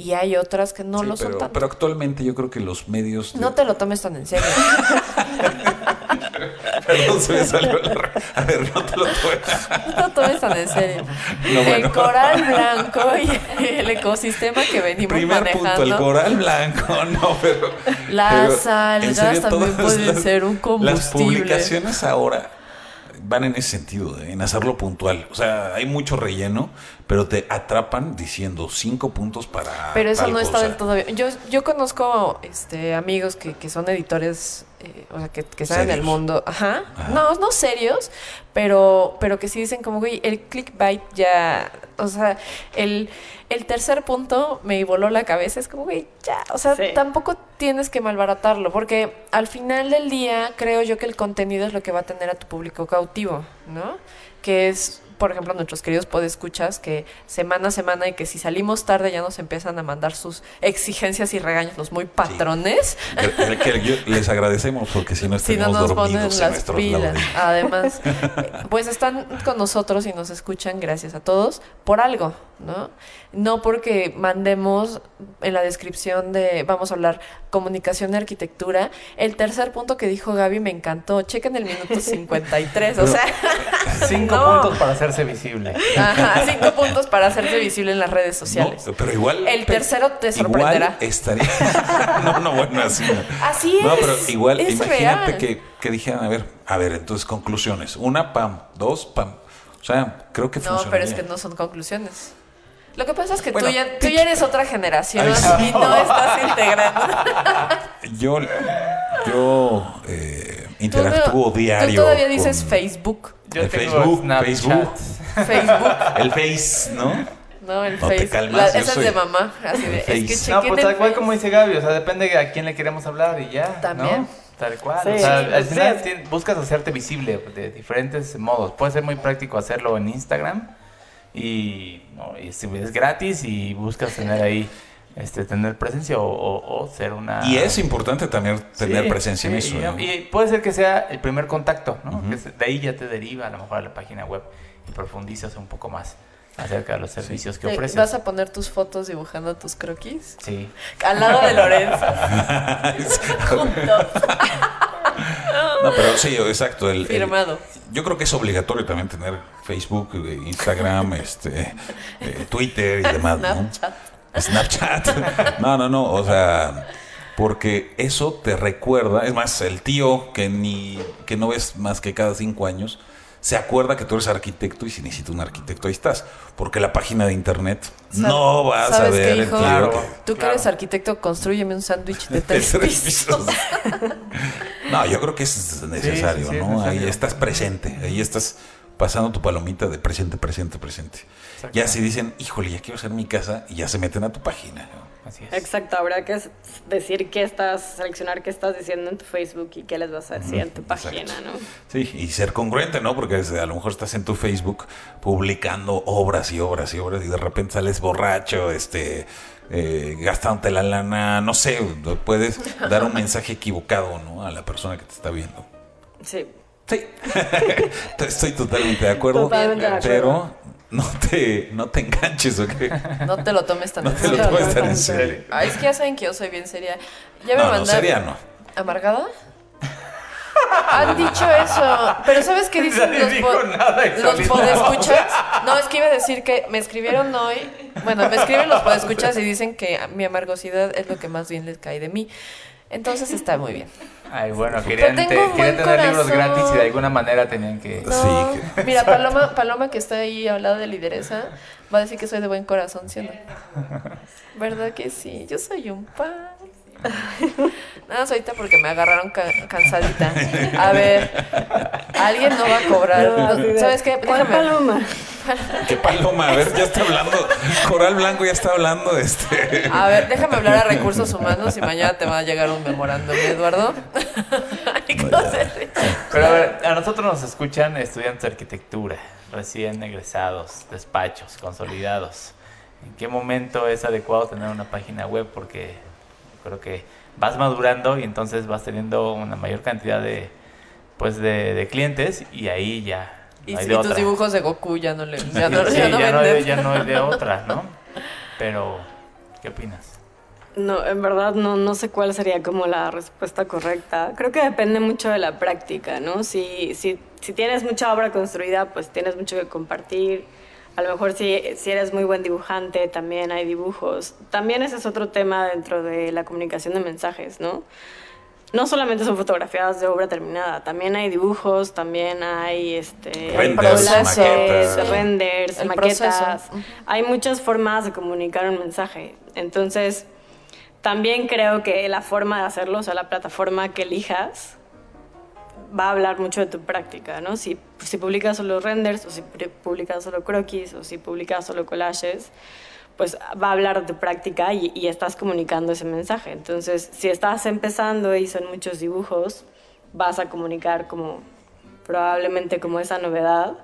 Y hay otras que no Sí, lo pero, son tanto. pero actualmente yo creo que los medios. de- No te lo tomes tan en serio. Perdón, se me salió la. A ver, no te lo tomes. No te tomes tan en serio. No, bueno. El coral blanco y el ecosistema que venimos Primer manejando. punto, el coral blanco, no, pero... Las algas también pueden ser un Las combustible. publicaciones ahora, van en ese sentido, ¿eh? en hacerlo puntual. O sea, hay mucho relleno, pero te atrapan diciendo cinco puntos para. Pero eso tal no está del todo bien. Yo, yo conozco este, amigos que, que son editores, eh, o sea, que, que están en el mundo. Ajá. Ajá. No, no serios, pero, pero que sí dicen como, güey, el clickbait ya. O sea, el, el tercer punto me voló la cabeza. Es como, güey, ya. O sea, Sí. tampoco tienes que malbaratarlo, porque al final del día creo yo que el contenido es lo que va a tener a tu público cautivo, ¿no? Que es, por ejemplo, nuestros queridos podescuchas que semana a semana y que si salimos tarde ya nos empiezan a mandar sus exigencias y regaños, los muy patrones. Que- que les agradecemos porque si no Si no nos ponen en las pilas. Además, pues están con nosotros y nos escuchan, gracias a todos, por algo, ¿no? No porque mandemos en la descripción de, vamos a hablar, comunicación y arquitectura. El tercer punto que dijo Gaby me encantó. Chequen el minuto 53, o sea, Cinco No. puntos para hacerse visible. ajá, cinco puntos para hacerse visible en las redes sociales. No, pero igual. El tercero te sorprenderá. Igual estaría. no, no, bueno, así no. Así es. No, pero igual, es imagínate real. que, que dijeran, a ver, a ver, entonces conclusiones. Una, pam. Dos, pam. O sea, creo que No, funciona. pero es que no son conclusiones. Lo que pasa es que Bueno, tú, ya, tú ya eres otra generación Ay, y no estás integrando. Yo, yo eh, interactúo diario. tú todavía dices con Facebook. Yo El tengo Facebook, Snapchat. Facebook. Facebook. El Face, ¿no? No, el No te Facebook. calmas, yo esa soy- es de mamá. Así de, es que Face. No, pues tal cual Face. como dice Gaby, o sea, depende de a quién le queremos hablar y ya. También. ¿no? Tal cual. Sí, o sea, sí, al sí. final tien- buscas hacerte visible de diferentes modos. Puede ser muy práctico hacerlo en Instagram y, no, y es, es gratis y buscas tener ahí, este, tener presencia o, o- o ser una. Y es importante también tener Sí, presencia en eso. y- ¿no? Y, puede ser que sea el primer contacto, ¿no? Que de ahí ya te deriva a lo mejor a la página web y profundizas un poco más acerca de los servicios que ofreces. ¿Vas a poner tus fotos dibujando tus croquis? Sí. Al lado de Lorenzo. Juntos. No, pero sí, exacto. El, el- Firmado. yo creo que es obligatorio también tener Facebook, eh, Instagram, este, eh, Twitter y demás, ¿no? Snapchat. No, no, no. O sea, porque eso te recuerda. Es más, el tío que ni que no ves más que cada cinco años se acuerda que tú eres arquitecto y si necesita un arquitecto ahí estás. Porque la página de internet no vas a ¿sabes ver qué, el hijo? Claro. que- Tú que Claro. eres arquitecto, construyeme un sándwich de tres, tres pisos. No, yo creo que es necesario, sí, es ¿no? Ahí necesario. estás presente, ahí estás pasando tu palomita de presente, presente, presente. Exacto. Ya si dicen, híjole, ya quiero hacer mi casa, y ya se meten a tu página. ¿no? Así es. Exacto, habrá que decir qué estás, seleccionar qué estás diciendo en tu Facebook y qué les vas a decir en tu exacto. página, ¿no? Sí, y ser congruente, ¿no? Porque a lo mejor estás en tu Facebook publicando obras y obras y obras y de repente sales borracho, este, eh, gastándote la lana, no sé, puedes dar un mensaje equivocado, ¿no? A la persona que te está viendo. Sí. Sí, estoy totalmente de acuerdo, Totalmente de acuerdo. pero no te, no te enganches, ¿ok? No te lo tomes tan No en te lo serio. tomes tan en serio. Ay, es que ya saben que yo soy bien seria. Ya me No. ¿Amargada? Han dicho eso, pero ¿sabes qué dicen Nadie los, po- nada los podescuchas? No, es que iba a decir que me escribieron hoy, bueno, me escriben los podescuchas y dicen que mi amargosidad es lo que más bien les cae de mí. Entonces está muy bien. Ay, bueno, querían, te- tener libros gratis y de alguna manera tenían que... No, Sí, mira, Paloma, Paloma que está ahí al lado de lideresa, va a decir que soy de buen corazón, ¿sí o no? ¿Verdad que sí? Yo soy un pan. Nada más ahorita porque me agarraron ca- cansadita. A ver, alguien no va a cobrar. No, ¿Sabes qué? ¿Cuál Déjame. paloma? ¿Qué paloma? A ver, ya está hablando. Coral Blanco ya está hablando. Este. A ver, déjame hablar a recursos humanos y mañana te va a llegar un memorándum, Eduardo. Pero a ver, a nosotros nos escuchan estudiantes de arquitectura, recién egresados, despachos, consolidados. ¿En qué momento es adecuado tener una página web? Porque creo que vas madurando y entonces vas teniendo una mayor cantidad de, pues de, de clientes y ahí ya Y, no hay y de tus otra. dibujos de Goku ya no le ya no, Sí, ya no ya, no hay, ya no hay de otra, ¿no? Pero, ¿qué opinas? No, en verdad no, no sé cuál sería como la respuesta correcta. Creo que depende mucho de la práctica, ¿no? Si, si, si tienes mucha obra construida, pues tienes mucho que compartir. A lo mejor si, si eres muy buen dibujante, también hay dibujos. También ese es otro tema dentro de la comunicación de mensajes, ¿no? no solamente son fotografías de obra terminada, también hay dibujos, también hay este Renders, maquetas. renders, El maquetas. proceso. Hay muchas formas de comunicar un mensaje. Entonces, también creo que la forma de hacerlo, o sea, la plataforma que elijas, va a hablar mucho de tu práctica, ¿no? Si, si publicas solo renders, o si pu- publicas solo croquis, o si publicas solo collages, pues va a hablar de tu práctica y, y estás comunicando ese mensaje. Entonces, si estás empezando y son muchos dibujos, vas a comunicar como probablemente como esa novedad.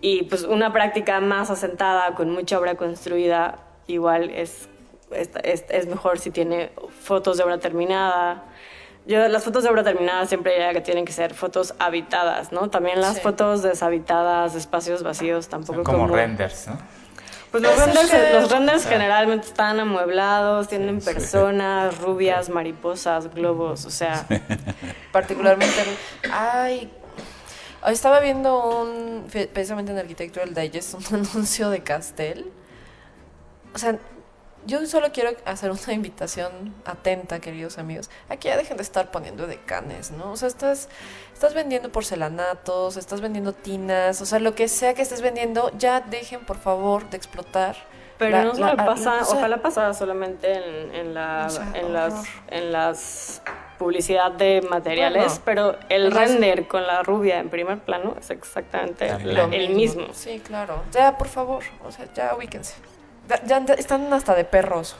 Y pues una práctica más asentada, con mucha obra construida, igual es, es- es mejor si tiene fotos de obra terminada. Yo, las fotos de obra terminada siempre diría que tienen que ser fotos habitadas, ¿no? También las Sí. fotos deshabitadas, de espacios vacíos, tampoco como renders, ¿no? pues los Eso renders, que- los renders generalmente están amueblados, tienen personas, rubias, mariposas, globos, o sea, particularmente ay estaba viendo un precisamente en Architectural Digest un anuncio de Castel o sea yo solo quiero hacer una invitación atenta, queridos amigos. Aquí ya dejen de estar poniendo decanes, ¿no? O sea, estás, estás vendiendo porcelanatos, estás vendiendo tinas, o sea, lo que sea que estés vendiendo, ya dejen, por favor, de explotar. pero la- no solo la- pasa, o sea, ojalá pasara solamente en, en la, O sea, en las, en las publicidad de materiales, Bueno, pero el las- render con la rubia en primer plano es exactamente el mismo. Sí, claro. Ya, por favor, o sea, ya ubíquense. Ya, están hasta de perros.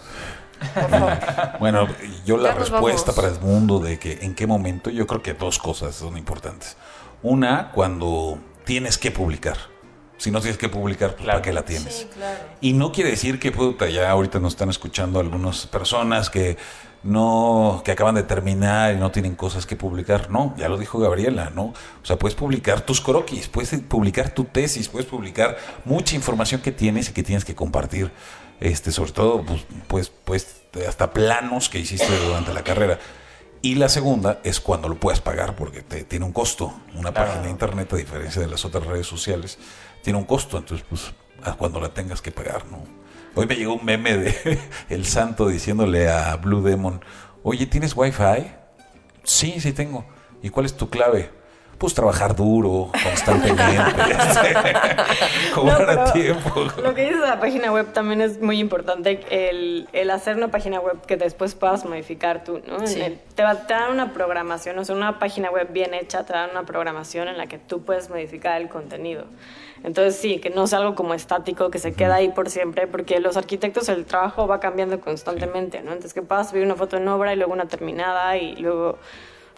Por favor. Bueno, yo la Ya respuesta vamos. para el mundo de que en qué momento, yo creo que dos cosas son importantes. Una, cuando tienes que publicar. Si no tienes que publicar, pues, Claro. ¿para qué la tienes? Sí, claro. Y no quiere decir que puta, ya ahorita nos están escuchando algunas personas que no, que acaban de terminar y no tienen cosas que publicar. No, ya lo dijo Gabriela, ¿no? O sea, puedes publicar tus croquis, puedes publicar tu tesis, puedes publicar mucha información que tienes y que tienes que compartir. Este, sobre todo, pues, pues, pues hasta planos que hiciste durante la carrera. Y la segunda es cuando lo puedes pagar, porque te, tiene un costo. Una Claro. página de internet, a diferencia de las otras redes sociales, tiene un costo. Entonces, pues, cuando la tengas que pagar, ¿no? Hoy me llegó un meme de El Santo diciéndole a Blue Demon, oye, ¿tienes wifi? Sí, sí tengo. ¿Y cuál es tu clave? Pues trabajar duro, constantemente, este, cobrar No, a tiempo. Lo que dice la página web también es muy importante, el, el hacer una página web que después puedas modificar tú, ¿no? En Sí. el- te, va, te dan una programación, o sea, una página web bien hecha te dan una programación en la que tú puedes modificar el contenido. Entonces sí, que no sea algo como estático, que se queda ahí por siempre, porque los arquitectos el trabajo va cambiando constantemente, ¿no? Entonces que puedas subir una foto en obra y luego una terminada y luego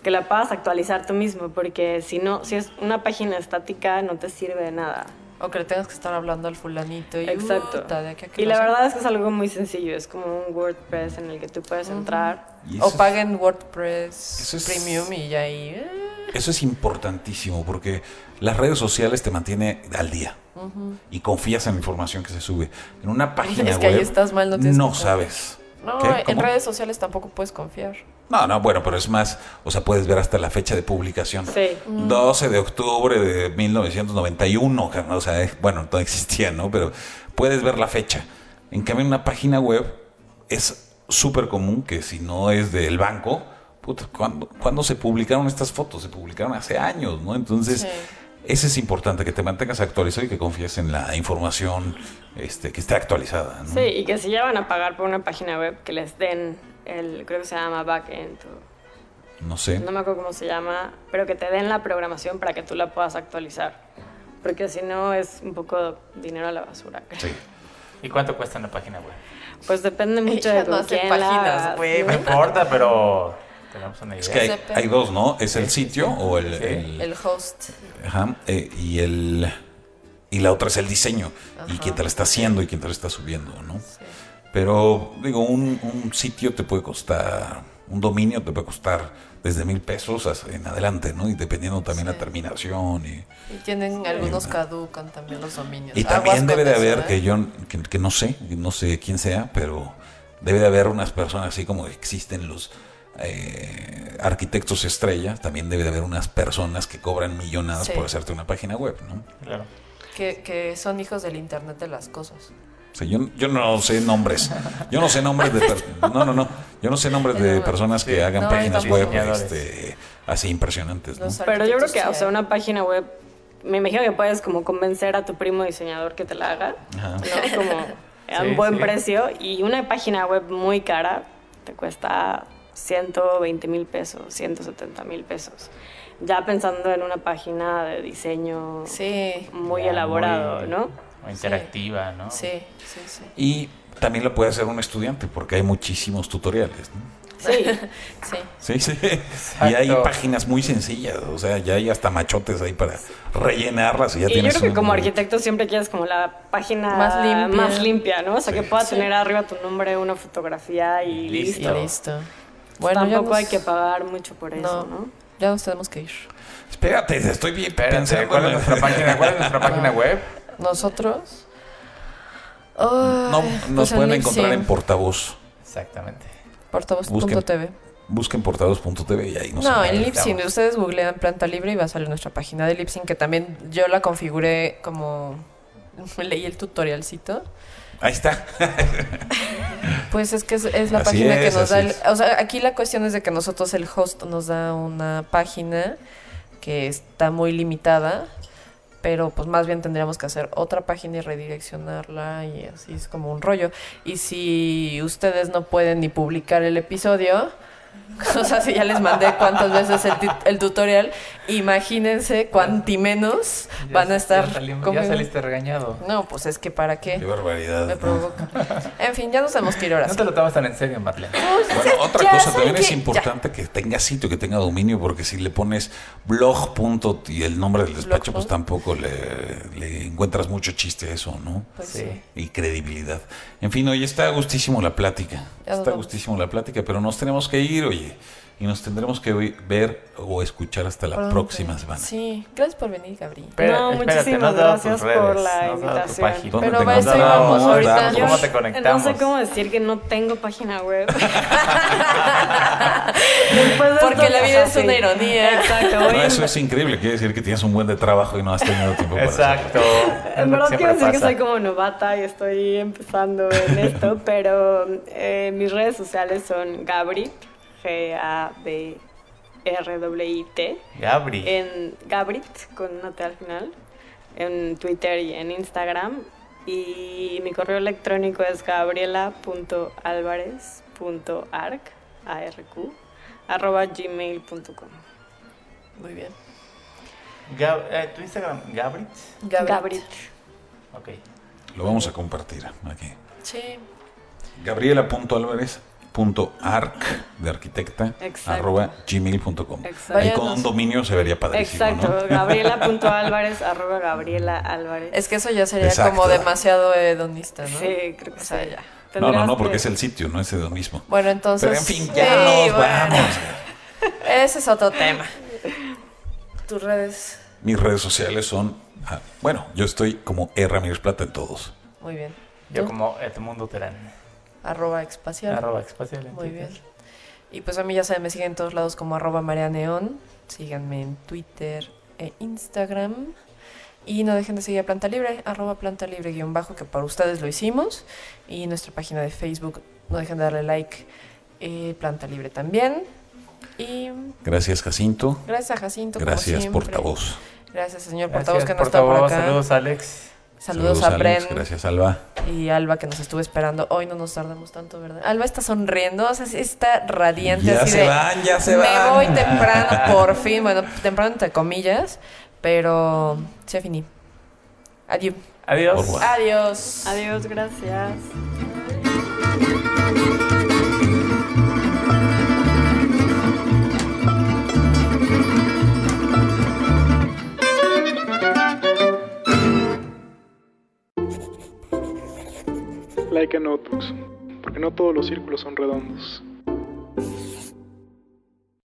que la puedas actualizar tú mismo, porque si no, si es una página estática no te sirve de nada. O que le tengas que estar hablando al fulanito. Y, Exacto. "Uta, de aquí a que Y la hace". verdad es que es algo muy sencillo, es como un WordPress en el que tú puedes entrar. Y eso O es- paguen WordPress es- Premium y ya ahí. eh, Eso es importantísimo porque las redes sociales te mantiene al día y confías en la información que se sube. En una página Es que ahí web estás mal, no confiar. sabes. No, en redes sociales tampoco puedes confiar. No, no, bueno, pero es más, o sea, puedes ver hasta la fecha de publicación. Sí. 12 de octubre de 1991, carnal, o sea, eh, bueno, no existía, ¿no? Pero puedes ver la fecha. En cambio, en una página web es súper común que si no es del banco, puta, ¿cuándo, cuándo se publicaron estas fotos? Se publicaron hace años, ¿no? Entonces, Sí. Ese es importante, que te mantengas actualizado y que confíes en la información este, que esté actualizada, ¿no? Sí, y que si ya van a pagar por una página web, que les den el, creo que se llama backend, o- No sé. no me acuerdo cómo se llama, pero que te den la programación para que tú la puedas actualizar. Porque si no es un poco dinero a la basura. creo. Sí. ¿Y cuánto cuesta una página web? Pues depende mucho Ella de con no hace páginas. ¿no? No importa, pero tenemos una idea. Es que hay, dos, ¿no? Es el sitio o el- Sí. el El host. Ajá, eh, y el y la otra es el diseño y quién te la está haciendo y quién te la está subiendo, ¿no? Sí. Pero digo, un, un sitio te puede costar, un dominio te puede costar desde mil pesos en adelante, ¿no? Y dependiendo también la Sí. terminación y, Y tienen algunos caducan también los dominios. y Aguas también debe de eso, haber ¿eh? que yo que, que no sé, no sé quién sea, pero debe de haber unas personas así como existen los eh, arquitectos estrellas, también debe de haber unas personas que cobran millonadas Sí. por hacerte una página web, ¿no? Claro. que, que son hijos del Internet de las cosas. O sea, yo, yo no sé nombres. Yo no sé nombres de personas. No, no, no. Yo no sé nombres de personas que hagan No, páginas web este, así impresionantes, ¿no? Pero yo creo que, o sea, una página web, me imagino que puedes como convencer a tu primo diseñador que te la haga, Ajá. ¿no? Como a Sí, un buen sí. precio. Y una página web muy cara te cuesta 120 mil pesos, 170 mil pesos. Ya pensando en una página de diseño Sí, muy Ya, elaborado, muy- ¿no? muy interactiva, ¿no? sí, sí, sí. Y también lo puede hacer un estudiante porque hay muchísimos tutoriales, ¿no? Sí. Sí. Sí, sí. Y hay páginas muy sencillas, o sea, ya hay hasta machotes ahí para rellenarlas y ya Y yo tienes creo que como arquitecto siempre quieres como la página Más limpia. más limpia, ¿no? O sea, Sí. que pueda Sí. tener arriba tu nombre, una fotografía y Y Y listo. Bueno, ya Tampoco nos- hay que pagar mucho por eso, No. ¿no? Ya nos tenemos que ir. Espérate, estoy bien Espérate, pensando. ¿cuál es en- nuestra página, cuál es nuestra página web? Nosotros. No, nos pues pueden en encontrar en portavoz. Exactamente. portavoz.tv. Busquen portavoz.tv y ahí nos No, en. Lipsyn. Ustedes googlean planta libre y va a salir nuestra página de Lipsyn, que también yo la configuré como. Leí el tutorialcito. Ahí está. Pues es que es, es la Así página que nos da. el- o sea, aquí la cuestión es de que nosotros, el host, nos da una página que está muy limitada. Pero pues más bien tendríamos que hacer otra página y redireccionarla y así es como un rollo. Y si ustedes no pueden ni publicar el episodio, o sea, si ya les mandé cuántas veces el, el tutorial, imagínense cuanti menos Ya- van a estar... Ya, salimos- como- ya saliste regañado. No, pues es que para Qué qué barbaridad. me provoca. En fin, ya nos tenemos que ir ahora No te lo tomas tan en serio, Marlene. Bueno, otra cosa ¿saben también es importante que tenga sitio, que tenga dominio, porque si le pones blog punto y el nombre del despacho, pues tampoco le, le encuentras mucho chiste a eso, ¿no? Pues Sí. Y credibilidad. En fin, oye, está gustísimo la plática. Ya Está gustísimo la plática, pero nos tenemos que ir, oye. Y nos tendremos que ver o escuchar hasta la Pronto. próxima semana. Sí, gracias por venir, Gabriel. No, espérate, muchísimas no gracias redes, por la no invitación. página. ¿Dónde Pero te va, eso encontramos? íbamos ahorita. ¿Cómo te No conectamos? sé cómo decir que no tengo página web. Después de Porque esto, la vida es una ironía. Exacto. No, eso es increíble, quiere decir que tienes un buen de trabajo y no has tenido tiempo para. Exacto. Es En verdad que quiero decir que soy como novata y estoy empezando en esto, pero eh, mis redes sociales son Gabrit, G-A-B-R-W-I-T, Gabri. en Gabrit, con una T al final, en Twitter y en Instagram. Y mi correo electrónico es gabriela.alvarez.arc, A-R-Q, arroba gmail.com. Muy bien. Gab- eh, ¿Tu Instagram, Gabrit? Gabriel. Gabrit. Ok. Lo vamos a compartir aquí. Sí. Gabriela.alvarez.arc de arquitecta Exacto. arroba gmail.com. Ahí con un dominio se vería padrísimo, Exacto, ¿no? gabriela.alvarez, arroba Gabriela Álvarez. Es que eso ya sería Exacto. como demasiado hedonista, ¿no? Sí, creo que O sea, sí. ya. No, no, no, porque que- es el sitio, no es hedonismo. Bueno, entonces. Pero en fin, ya Sí, nos bueno. vamos. Ese es otro tema. Tus redes. Mis redes sociales son, ah, bueno, yo estoy como E. Ramírez Plata en todos. Muy bien. Yo ¿Tú? como Edmundo Terán. Arroba espacial. Arroba espacial. en Muy Twitter. bien. Y pues a mí ya saben, me siguen en todos lados como arroba María Neón. Síganme en Twitter e Instagram. Y no dejen de seguir a Planta Libre, arroba Planta Libre guion bajo, que para ustedes lo hicimos. Y nuestra página de Facebook, no dejen de darle like, eh, Planta Libre también. Y Gracias, Jacinto. gracias a Jacinto. Gracias, portavoz. Gracias, señor Gracias, portavoz, que no está por portavoz. acá. Saludos, Alex. Saludos, a Alex. Bren Gracias, Alba. y Alba, que nos estuvo esperando. Hoy no nos tardamos tanto, ¿verdad? Alba está sonriendo, o sea, sí está radiante. Ya así se de, van, ya se me van. voy temprano, por fin. Bueno, temprano entre comillas, pero se finí. Adiós. Adiós. Adiós. Adiós, gracias. Like a notebooks, porque no todos los círculos son redondos.